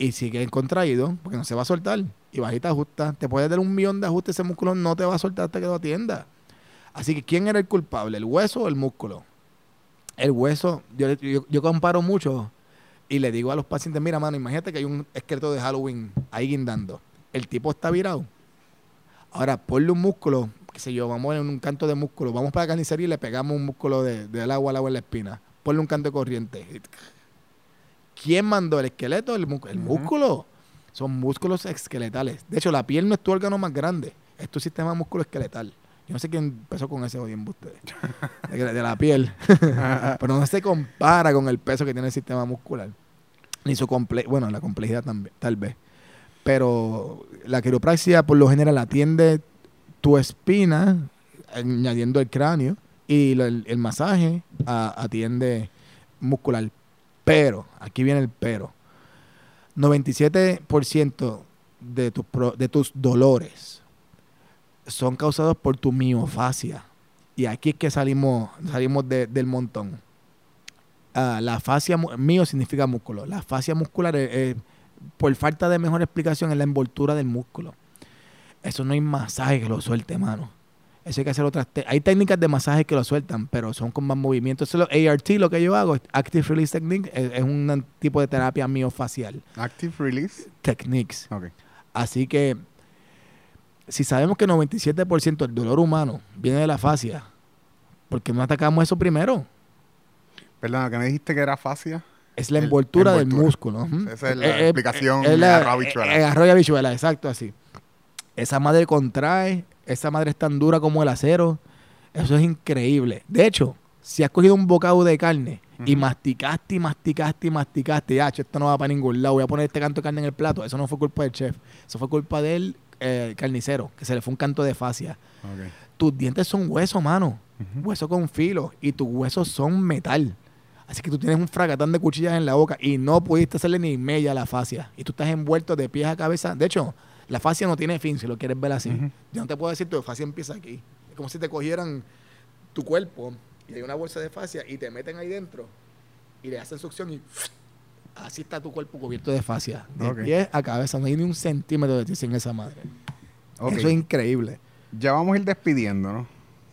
y sigue contraído, porque no se va a soltar, y bajita ajusta, te puede dar un millón de ajustes, ese músculo no te va a soltar hasta que lo atienda. Así que, ¿quién era el culpable? ¿El hueso o el músculo? El hueso, yo, yo, comparo mucho y le digo a los pacientes, mira, mano, imagínate que hay un esqueleto de Halloween ahí guindando. El tipo está virado. Ahora, ponle un músculo, qué sé yo, vamos en un canto de músculo, vamos para la carnicería y le pegamos un músculo de- del agua al agua en la espina. Ponle un canto de corriente. ¿Quién mandó el esqueleto? El, el músculo. Son músculos esqueletales. De hecho, la piel no es tu órgano más grande, es tu sistema musculoesqueletal. Yo no sé quién empezó con ese odio embuste de, de- de la piel. Pero no se compara con el peso que tiene el sistema muscular. Ni su comple bueno, la complejidad también, tal vez. Pero la quiropraxia por lo general atiende tu espina, añadiendo el cráneo, y el, el masaje a- atiende muscular. Pero, aquí viene el pero. 97% de de tus dolores son causados por tu miofascia. Y aquí es que salimos, salimos de- del montón. Ah, la fascia, mío significa músculo. La fascia muscular, por falta de mejor explicación, es la envoltura del músculo. Eso no hay masaje que lo suelte, mano. Eso hay que hacer otras. hay técnicas de masaje que lo sueltan, pero son con más movimiento. Eso es lo ART, lo que yo hago, Active Release Technique, es, es un tipo de terapia miofacial. Active release. Techniques. Así que, si sabemos que 97% del dolor humano viene de la fascia, ¿por qué no atacamos eso primero? Perdona, que me dijiste que era fascia. Es la El- envoltura, del músculo. Esa es la Eh, eh, explicación es de la- arroz habichuela. eh, exacto así. Esa madre contrae, esa madre es tan dura como el acero. Eso es increíble. De hecho, si has cogido un bocado de carne y Ujú. masticaste y masticaste y masticaste, ya, esto no va para ningún lado, voy a poner este canto de carne en el plato. Eso no fue culpa del chef. Eso fue culpa del eh, carnicero, que se le fue un canto de fascia. Tus dientes son hueso, mano. Ujú. Hueso con filo. Y tus huesos son metal. Así que tú tienes un fracatán de cuchillas en la boca y no pudiste hacerle ni media a la fascia. Y tú estás envuelto de pies a cabeza. De hecho, la fascia no tiene fin, si lo quieres ver así. Ujú. Yo no te puedo decir, tu fascia empieza aquí. Es como si te cogieran tu cuerpo y hay una bolsa de fascia y te meten ahí dentro y le hacen succión y así está tu cuerpo cubierto de fascia. De Ok. pies a cabeza. No hay ni un centímetro de ti sin esa madre. Eso es increíble. Ya vamos a ir despidiendo, ¿no?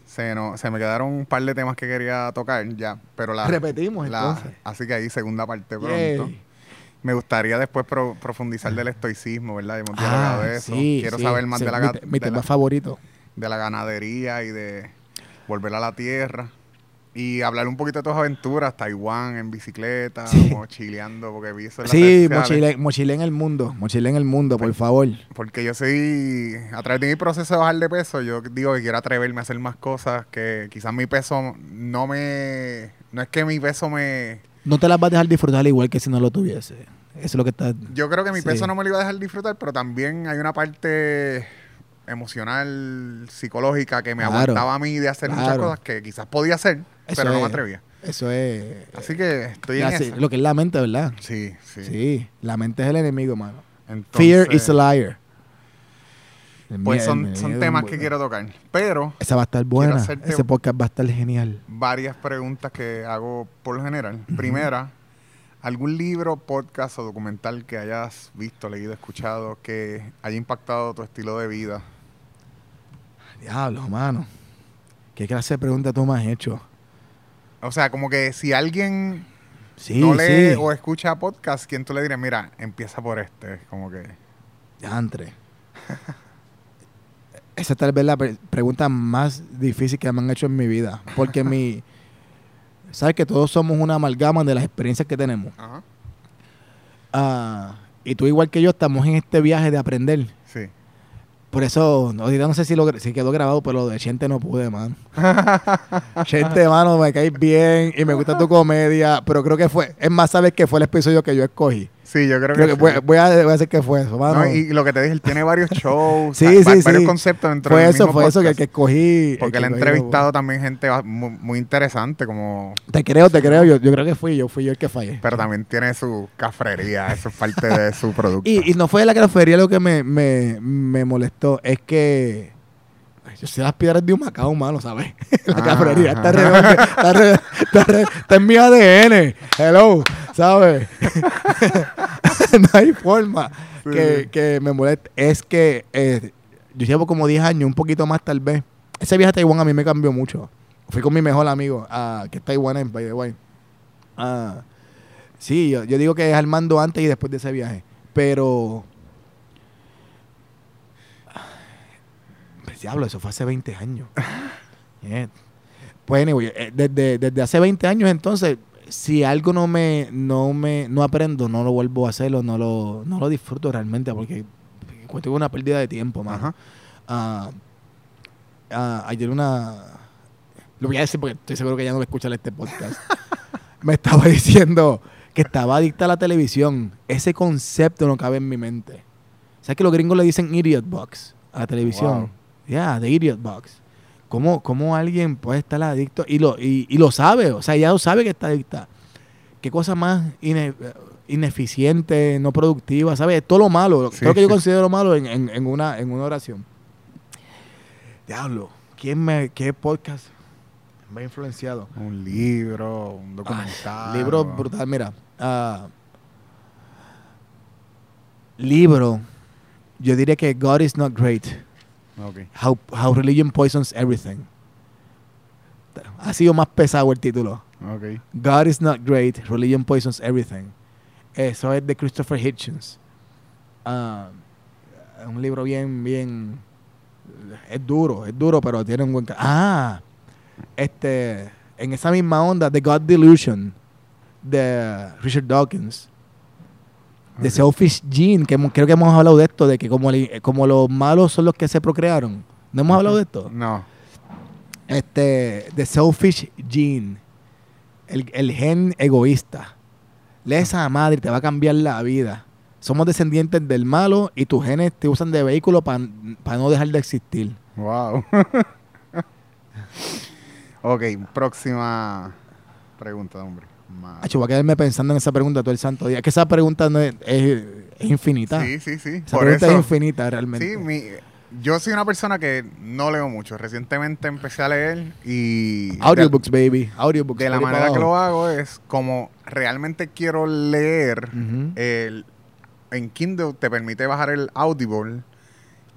Se, no- se me quedaron un par de temas que quería tocar ya, pero la... Repetimos la- entonces. así que ahí segunda parte pronto. Yay. Me gustaría después pro- profundizar del estoicismo, ¿verdad? Hemos dialogado de eso. Ah, sí, Quiero sí, saber más sí, de la, mi, mi de, tema la, favorito. de la ganadería y de volver a la tierra. Y hablar un poquito de tus aventuras, Taiwán en bicicleta, mochileando, porque vi eso en Sí, mochile, mochilé en el mundo. Mochilé en el mundo, por favor. Porque yo soy, a través de mi proceso de bajar de peso, yo digo que quiero atreverme a hacer más cosas que quizás mi peso no me... No es que mi peso me... No te las vas a dejar disfrutar igual que si no lo tuviese. Eso es lo que está. Yo creo que mi Sí. peso no me lo iba a dejar disfrutar, pero también hay una parte emocional, psicológica que me Claro. aguantaba a mí de hacer muchas cosas que quizás podía hacer, Eso pero no me atrevía. Eso es. Así que estoy en esa. lo que es la mente, ¿verdad? Sí, sí. Sí. La mente es el enemigo, mano. Entonces, Fear is a liar. Pues son, son temas que quiero tocar. Pero Esa va a estar buena. Ese podcast va a estar genial. varias preguntas que hago por lo general. Primera, ¿algún libro, podcast o documental que hayas visto, leído, escuchado que haya impactado tu estilo de vida? Diablo, mano. ¿Qué clase de pregunta tú me has hecho? O sea, como que si alguien Sí, no lee sí. o escucha podcast, ¿quién tú le dirías? Mira, empieza por este. Es Como que... Diantre. Esa tal vez la pre- pregunta más difícil que me han hecho en mi vida. Porque mi. sabes que todos somos una amalgama de las experiencias que tenemos. Ajá. Ah, y tú igual que yo estamos en este viaje de aprender. Sí. Por eso, ahorita no sé si, lo, si quedó grabado, pero lo de Chente no pude, man. Chente, mano, me caes bien y me gusta tu comedia, pero creo que fue, es más, sabes que fue el episodio que yo escogí. Sí, yo creo, Creo que, que voy, a, voy a decir que fue eso, mano. No, y lo que te dije, él tiene varios shows, Sí, sí, va- varios sí. conceptos dentro fue del eso, mismo fue eso que, que escogí. Porque él ha entrevistado también gente muy, muy interesante, como Te creo, te creo. Yo, yo creo que fui yo, fui yo el que fallé. pero también tiene su cafrería, eso es parte de su producto. Y, y no fue la cafetería lo que me, me, me molestó, es que yo soy las piedras de un macao, mano, ¿sabes? la Ah, cafetería ajá. está, está, re- está, re- está en mi ADN. Hello, ¿sabes? no hay forma Sí. que, que me moleste. Es que eh, yo llevo como 10 años, un poquito más tal vez. Ese viaje a Taiwán a mí me cambió mucho. Fui con mi mejor amigo, ah, que es taiwanés, by the way. Ah, sí, yo, yo digo que es Armando antes y después de ese viaje. Pero. Diablo, eso fue hace 20 años. Yeah. Pues, anyway, eh, desde, desde hace 20 años, entonces, si algo no me, no me, no aprendo, no lo vuelvo a hacerlo, no lo, no lo disfruto realmente, porque encuentro una pérdida de tiempo. Ah, ah, ayer una... Lo voy a decir porque estoy seguro que ya no va a escuchar este podcast. Me estaba diciendo que estaba adicta a la televisión. Ese concepto no cabe en mi mente. ¿Sabes que los gringos le dicen idiot box a la televisión? Wow. Ya, the idiot box. ¿Cómo, ¿Cómo alguien puede estar adicto? Y lo, y, y lo sabe, o sea, ya lo sabe que está adicta. ¿Qué cosa más ine- ineficiente, no productiva? ¿Sabes? Todo lo malo. Sí, Creo que yo considero malo en, en- en una, en una oración. Diablo, ¿quién me, ¿qué podcast me ha influenciado? Un libro, un documental. Libro brutal, mira. ah, libro, yo diría que God is not great. How, how religion poisons everything. Ha sido más pesado el título. God is not great, religion poisons everything. Eso es de Christopher Hitchens. Ah, un libro bien, bien. Es duro, es duro, pero tiene un buen. Ah, este. En esa misma onda, The God Delusion, de Richard Dawkins. The Ok. Selfish Gene, que creo que hemos hablado de esto, de que como, el- como los malos son los que se procrearon. ¿No hemos hablado de esto? No. Este, The Selfish Gene. El, el gen egoísta. Lee esa madre y te va a cambiar la vida. Somos descendientes del malo y tus genes te usan de vehículo para no dejar de existir. Wow. ok, próxima pregunta, hombre. Acho, voy a quedarme pensando en esa pregunta todo el santo día. Es que esa pregunta no es, es- es infinita. Sí, sí, sí. esa Por pregunta eso, es infinita realmente. sí, mi, yo soy una persona que no leo mucho. Recientemente empecé a leer y... Audiobooks, baby. Audiobooks. De, de la manera que lo hago es como realmente quiero leer. Ujú. el, en Kindle te permite bajar el Audible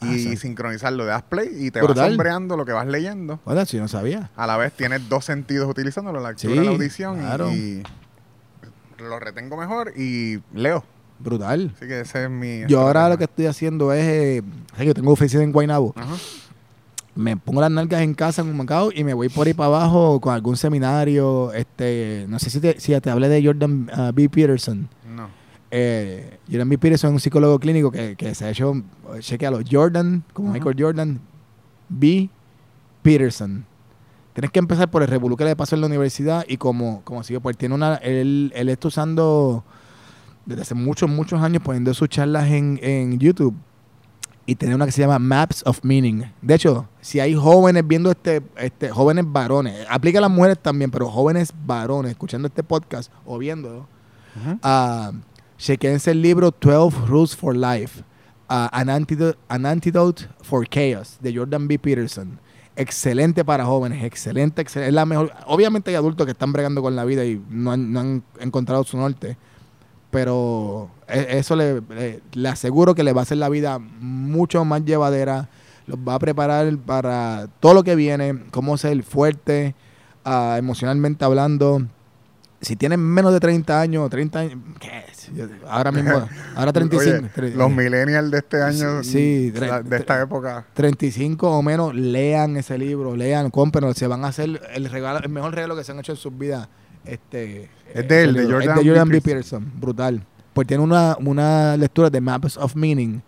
Ah, y sí. sincronizarlo. Le das play y te Brutal. vas sombreando lo que vas leyendo. Bueno, si no sabía. A la vez tienes dos sentidos utilizándolo, la lectura Sí, y la audición. y- claro. Y, lo retengo mejor y leo. Brutal. Así que ese es mi... Yo ahora lo que estoy haciendo es... eh, ¿sabes que yo tengo oficina en Guaynabo. Ajá. me pongo las nalgas en casa en un Macao y me voy por ahí para abajo con algún seminario. Este, no sé si te, si te hablé de Jordan ah, B. Peterson. No. Eh, Jordan B. Peterson es un psicólogo clínico que, que se ha hecho, chequealo, Jordan, como. Michael Jordan, B. Peterson. Tienes que empezar por el revolú que le pasó en la universidad y como, como sigue, pues tiene una, él, él está usando desde hace muchos, muchos años poniendo sus charlas en, en YouTube y tiene una que se llama Maps of Meaning. De hecho, si hay jóvenes viendo este, este jóvenes varones, aplica a las mujeres también, pero jóvenes varones escuchando este podcast o viéndolo, uh, chequense el libro 12 Rules for Life, uh, an, antidote, an Antidote for Chaos, de Jordan B. Peterson. Excelente para jóvenes, excelente, excelente. Es la mejor. Obviamente hay adultos que están bregando con la vida y no han, encontrado su norte, pero e- eso le, le- aseguro que le va a hacer la vida mucho más llevadera, los va a preparar para todo lo que viene, cómo ser fuerte, ah, emocionalmente hablando. Si tienen menos de 30 años, 30 años, ¿qué Ahora mismo, ahora 35. Oye, los millennials de este año, Sí, de esta época. 35 o menos, lean ese libro, lean, cómprenlo, se van a hacer el regalo, el mejor regalo que se han hecho en sus vidas Este, Es de él, de. Jordan Es de Jordan B. B. Peterson. Brutal. Pues tiene una, una lectura de Maps of Meaning.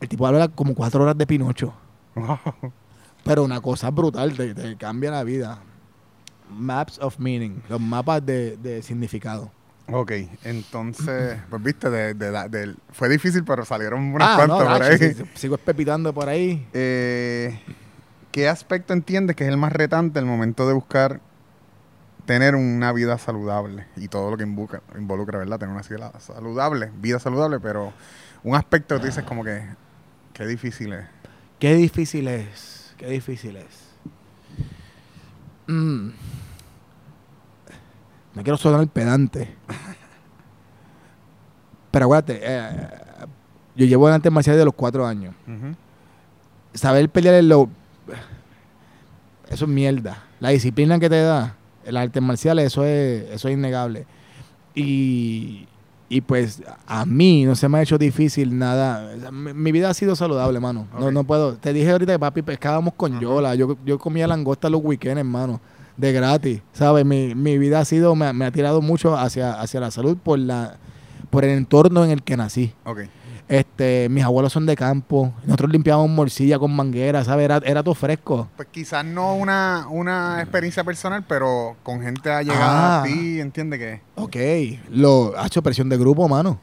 El tipo habla como cuatro horas de Pinocho. Wow. Pero una cosa brutal, te, te cambia la vida. Maps of Meaning. Los mapas de, de significado. Ok, entonces, pues viste, de, de, fue difícil, pero salieron unas Ah, cuantas no, por ahí. sí, sigo espepitando por ahí. Eh, ¿Qué aspecto entiendes que es el más retante el momento de buscar tener una vida saludable y todo lo que involucra, involucra ¿verdad? Tener una vida saludable, vida saludable, pero un aspecto que tú dices como que, qué difícil es. Qué difícil es. Qué difícil es. Mm. No quiero sonar pedante. Pero acuérdate, eh, yo llevo en artes marciales de los cuatro años. Ujú. Saber pelear en lo... Eso es mierda. La disciplina que te da el artes marciales, eso es, eso es innegable. Y, y pues a mí no se me ha hecho difícil nada. Mi, mi vida ha sido saludable, hermano. No, no puedo. Te dije ahorita que papi pescábamos con. Yola. Yo, yo comía langosta los weekends, hermano. De gratis. ¿Sabes? Mi, mi vida ha sido, me, ha- me ha tirado mucho hacia, hacia la salud por la por el entorno en el que nací. Ok, Este, mis abuelos son de campo. Nosotros limpiábamos morcilla con manguera, ¿sabes? Era, era todo fresco. pues quizás no una, una experiencia personal, pero con gente allegada Ah. a ti, entiende que... Ok. Lo ha hecho presión de grupo, mano.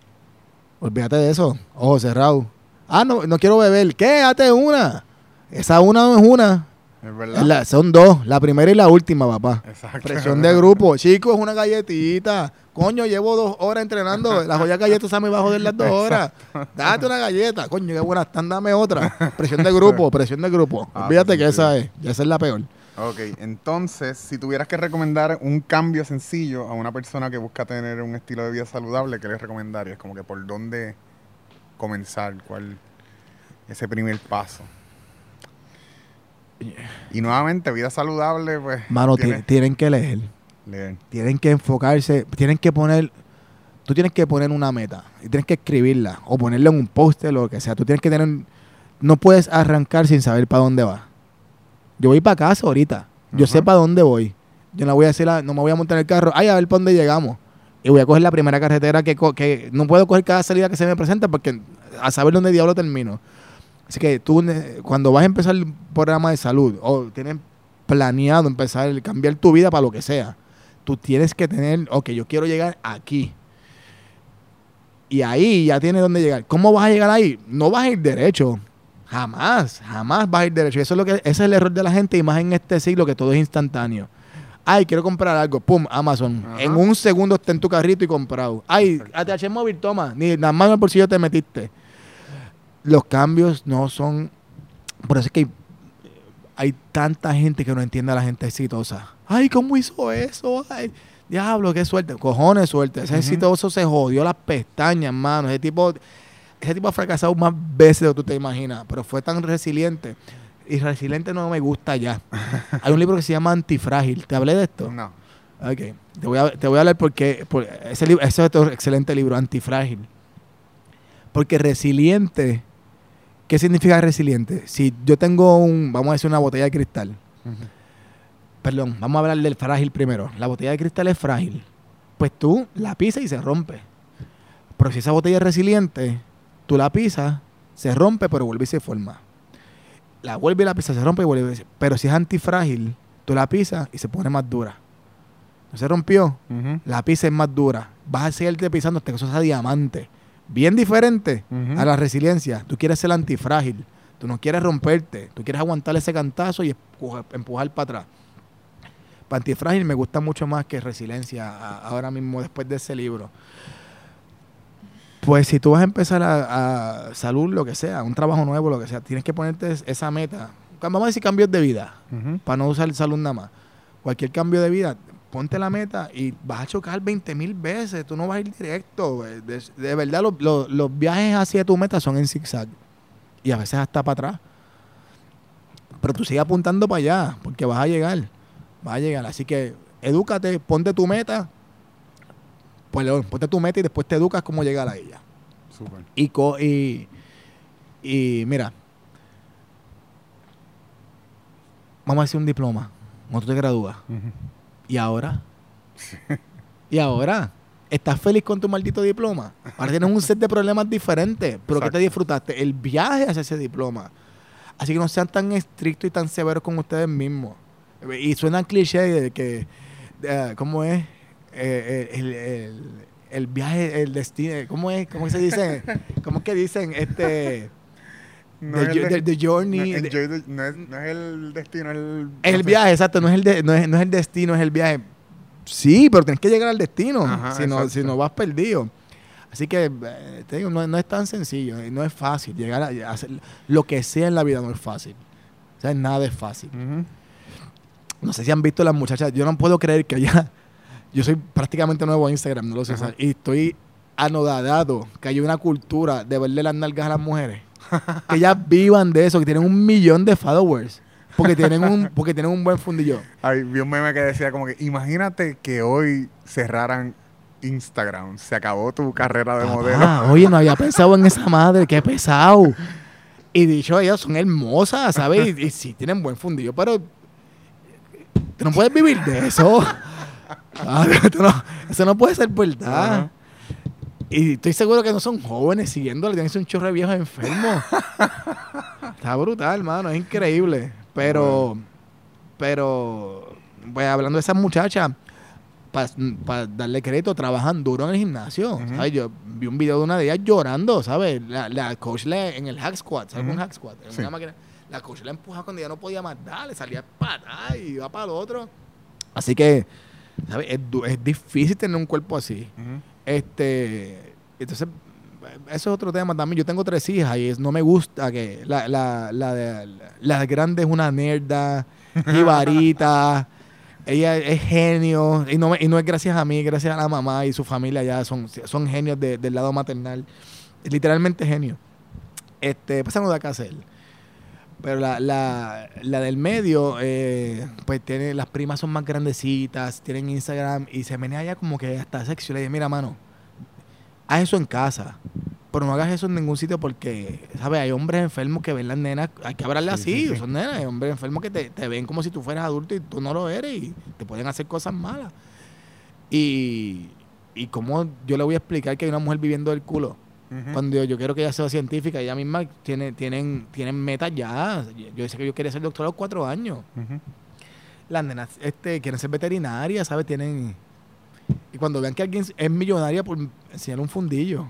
Olvídate de eso. Ojo cerrado. Ah, no, no quiero beber. ¿Qué? Date una. Esa una no es una. Es verdad. Es la- son dos. La primera y la última, papá. Exacto. Presión de grupo. Chicos, una galletita. Coño, llevo dos horas entrenando. La joya galleta se me va a joder las dos horas. Date una galleta. Coño, qué buena están, dame otra. Presión de grupo, presión de grupo. Ah, Olvídate que esa es. Ya esa es la peor. Ok, entonces, si tuvieras que recomendar un cambio sencillo a una persona que busca tener un estilo de vida saludable, ¿qué le recomendarías? Como que por dónde comenzar, cuál ese primer paso. Y nuevamente, vida saludable, pues. Mano, ti- tiene- tienen que leer. leer. tienen que enfocarse, tienen que poner, tú tienes que poner una meta y tienes que escribirla o ponerla en un póster o lo que sea. Tú tienes que tener, no puedes arrancar sin saber para dónde vas. Yo voy para casa ahorita, yo sé para dónde voy. Yo no voy a hacer, la- no me voy a montar en el carro, ay, a ver para dónde llegamos. Y voy a coger la primera carretera que, que no puedo coger cada salida que se me presenta porque a saber dónde diablo termino. Así que tú, cuando vas a empezar el programa de salud o tienes planeado empezar, cambiar tu vida para lo que sea, tú tienes que tener, ok, yo quiero llegar aquí. Y ahí ya tienes dónde llegar. ¿Cómo vas a llegar ahí? No vas a ir derecho. Jamás, jamás vas a ir derecho. Eso es lo que, ese es el error de la gente y más en este siglo que todo es instantáneo. Ay, quiero comprar algo. Pum, Amazon. Ajá. En un segundo está en tu carrito y comprado. Ay, ATH móvil, toma. Ni nada más en el bolsillo te metiste. Los cambios no son. Por eso es que hay, hay tanta gente que no entiende a la gente exitosa. Ay, ¿cómo hizo eso? Ay, diablo, qué suerte. Cojones, suerte. Ese exitoso se jodió las pestañas, mano. Ese tipo, ese tipo ha fracasado más veces de lo que tú te imaginas, pero fue tan resiliente. Y resiliente no me gusta ya. Hay un libro que se llama Antifrágil. ¿Te hablé de esto? No. Ok. Te voy a, te voy a hablar porque, por ese, ese es otro excelente libro, Antifrágil. Porque resiliente, ¿qué significa resiliente? Si yo tengo un, vamos a decir, una botella de cristal. Perdón, vamos a hablar del frágil primero. La botella de cristal es frágil. Pues tú la pisas y se rompe. Pero si esa botella es resiliente, tú la pisas, se rompe, pero vuelve y se forma. La vuelve y la pisa, se rompe y vuelve. y se- Pero si es antifrágil, tú la pisas y se pone más dura. No se rompió, la pizza es más dura. Vas a seguirte pisando hasta que eso sea diamante. Bien diferente a la resiliencia. Tú quieres ser antifrágil. Tú no quieres romperte. Tú quieres aguantar ese cantazo y empujar, empujar para atrás. Para antifrágil me gusta mucho más que resiliencia a- ahora mismo después de ese libro. Pues si tú vas a empezar a, a salud, lo que sea, un trabajo nuevo, lo que sea, tienes que ponerte es- esa meta. Vamos a decir cambios de vida para no usar salud nada más. Cualquier cambio de vida, ponte la meta y vas a chocar 20 mil veces. Tú no vas a ir directo. De, de verdad, los, los- los viajes hacia tu meta son en zigzag. Y a veces hasta para atrás. Pero tú sigue apuntando para allá, porque vas a llegar. Vas a llegar. Así que edúcate, ponte tu meta. Pues, León, ponte tu meta y después te educas cómo llegar a ella. Súper. Y, co- y, y mira, vamos a hacer un diploma, cuando tú te gradúas. Ujú. Y ahora, Y ahora, ¿estás feliz con tu maldito diploma? Ahora tienes un set de problemas diferentes. ¿Pero qué te disfrutaste? El viaje hacia ese diploma. Así que no sean tan estrictos y tan severos con ustedes mismos. Y suenan cliché de que, eh, ¿cómo es? Eh, el, el- el viaje, el destino, ¿cómo es? ¿Cómo se dice? ¿Cómo es que dicen? Este, No the, es el the- the journey. no, the- enjoy the- no es, no es el destino, es el... Es viaje, exacto, no es el, de- no, es, no es el destino, es el viaje. Sí, pero tienes que llegar al destino, Ajá, si, no, exacto. si no vas perdido. Así que, eh, te digo, no, no es tan sencillo, y no es fácil. Llegar a, hacer lo que sea en la vida no es fácil. O sea, nada es fácil. No sé si han visto las muchachas, yo no puedo creer que ya, yo soy prácticamente nuevo a Instagram, no lo sé, y estoy anodadado que hay una cultura de verle las nalgas a las mujeres. Que ellas vivan de eso, que tienen un millón de followers. Porque tienen un, porque tienen un buen fundillo. Ay, vi un meme que decía como que imagínate que hoy cerraran Instagram, se acabó tu carrera de modelo. Ah, oye, no había pensado en esa madre, qué pesado. Y dicho, ellas son hermosas, ¿sabes? Y, y sí, tienen buen fundillo, pero tú no puedes vivir de eso. Ah, no- eso no puede ser verdad. Y estoy seguro que no son jóvenes siguiéndole, tienen que ser un chorro de viejos enfermos. Está brutal, hermano, es increíble. Pero, pero, pues hablando de esas muchachas, para darle crédito, trabajan duro en el gimnasio. Yo vi un video de una de ellas llorando, ¿sabes? La, la coach le, en el hack squat, ¿sabes? Un hack squat. En Sí. una máquina. La coach la empuja cuando ya no podía más darle, salía para y iba para el otro. Así que, ¿sabes? Es, difícil tener un cuerpo así. Ujú. Este, entonces, eso es otro tema también. Yo tengo tres hijas y es- no me gusta que la, la, la, de- la grande es una nerda, jibarita, ella es genio y no, me- y no es gracias a mí, gracias a la mamá y su familia ya son, son genios de- del lado maternal. Literalmente genio. Este, pues no da que hacer. Pero la, la, la del medio, eh, pues tiene, las primas son más grandecitas, tienen Instagram y se menea ya como que hasta sexy. Le dije, mira, mano, haz eso en casa. Pero no hagas eso en ningún sitio porque, ¿sabes? Hay hombres enfermos que ven las nenas, hay que hablarle Sí, así, sí, sí. son nenas, hay hombres enfermos que te, te ven como si tú fueras adulto y tú no lo eres y te pueden hacer cosas malas. Y, y cómo yo le voy a explicar que hay una mujer viviendo del culo. Cuando yo, quiero que ella sea científica, ella misma tiene, tienen, tienen metas ya. Yo decía que yo quería ser doctor a los cuatro años. Las nenas este, quieren ser veterinarias, ¿sabes? Tienen. Y cuando vean que alguien es millonaria, pues enseñar un fundillo.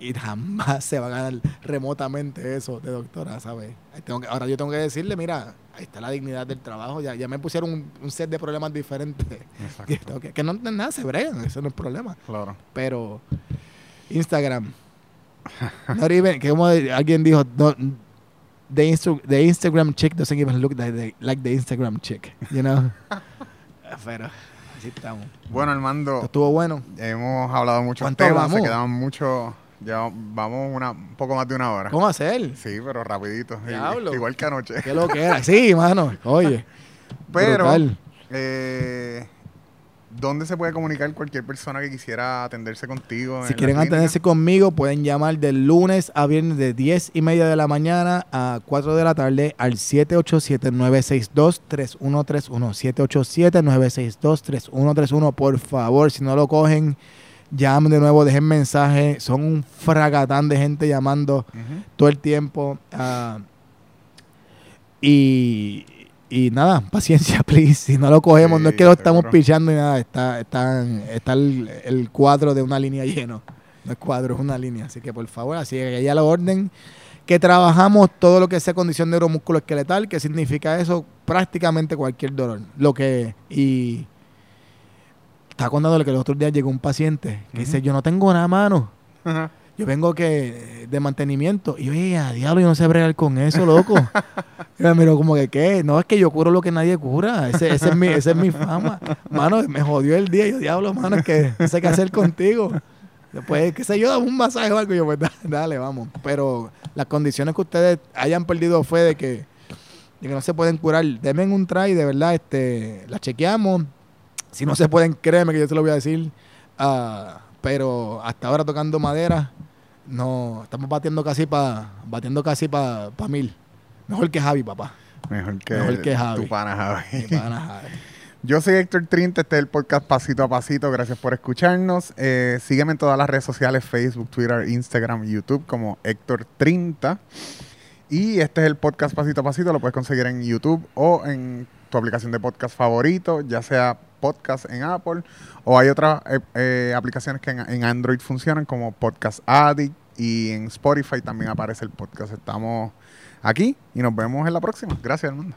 Y jamás se va a ganar remotamente eso de doctora, ¿sabes? Ahí tengo que- ahora yo tengo que decirle, mira, ahí está la dignidad del trabajo. Ya, ya me pusieron un, un set de problemas diferentes. Que, que no nada, se bregan, eso no es problema. Claro. Pero Instagram. Not even, que como alguien dijo, no, the, Insta- the Instagram chick doesn't even look like the, like the Instagram chick, you know? Pero así estamos. Bueno, Armando, estuvo bueno. hemos hablado ¿Cuánto temas, vamos? se quedan muchos, ya vamos una, un poco más de una hora. ¿Cómo hacer? Sí, pero rapidito, Diablo. igual que anoche. ¿Qué lo que era? Sí, mano. Oye. Pero, eh, ¿dónde se puede comunicar cualquier persona que quisiera atenderse contigo? Si en quieren atenderse conmigo, pueden llamar del lunes a viernes de 10 y media de la mañana a 4 de la tarde al 787-962-3131. 787-962-3131. Por favor, si no lo cogen, llamen de nuevo, dejen mensaje. Son un fragatán de gente llamando todo el tiempo. ah, y, y nada, paciencia, please. Si no lo cogemos, no es que lo estamos pichando ni nada. Está, están- está el, el cuadro de una línea lleno. No es cuadro, es una línea. Así que por favor, así que ya la orden. Que trabajamos todo lo que sea condición neuromusculoesqueletal, que significa eso, prácticamente cualquier dolor. Lo que. Y. Estaba contándole que el otro día llegó un paciente que dice. Yo no tengo nada, mano. Ajá. Yo vengo que de mantenimiento. Y yo, oye, a diablo, yo no sé bregar con eso, loco. y me miró como que, ¿qué? No, es que yo curo lo que nadie cura. Ese, ese es, mi, esa es mi fama. Mano, me jodió el día. Y yo, diablo, mano, es que no sé qué hacer contigo. Después, qué sé yo, dame un masaje o algo. Y yo, pues da- dale, vamos. Pero las condiciones que ustedes hayan perdido fue de que, de que no se pueden curar. Denme un try, de verdad, este, la chequeamos. Si no se pueden, créeme que yo se lo voy a decir. Pero hasta ahora tocando madera, no, estamos batiendo casi para batiendo casi para mil. Mejor que Javi, papá. Mejor que, Mejor que Javi. tu pana Javi. Mi pana Javi. Yo soy Héctor Trinta, este es el podcast Pasito a Pasito. Gracias por escucharnos. Eh, sígueme en todas las redes sociales, Facebook, Twitter, Instagram, YouTube como Héctor Trinta. Y este es el podcast Pasito a Pasito. Lo puedes conseguir en YouTube o en tu aplicación de podcast favorito, ya sea podcast en Apple o hay otras eh, eh, aplicaciones que en, en Android funcionan como Podcast Addict y en Spotify también aparece el podcast. Estamos aquí y nos vemos en la próxima. Gracias, mundo.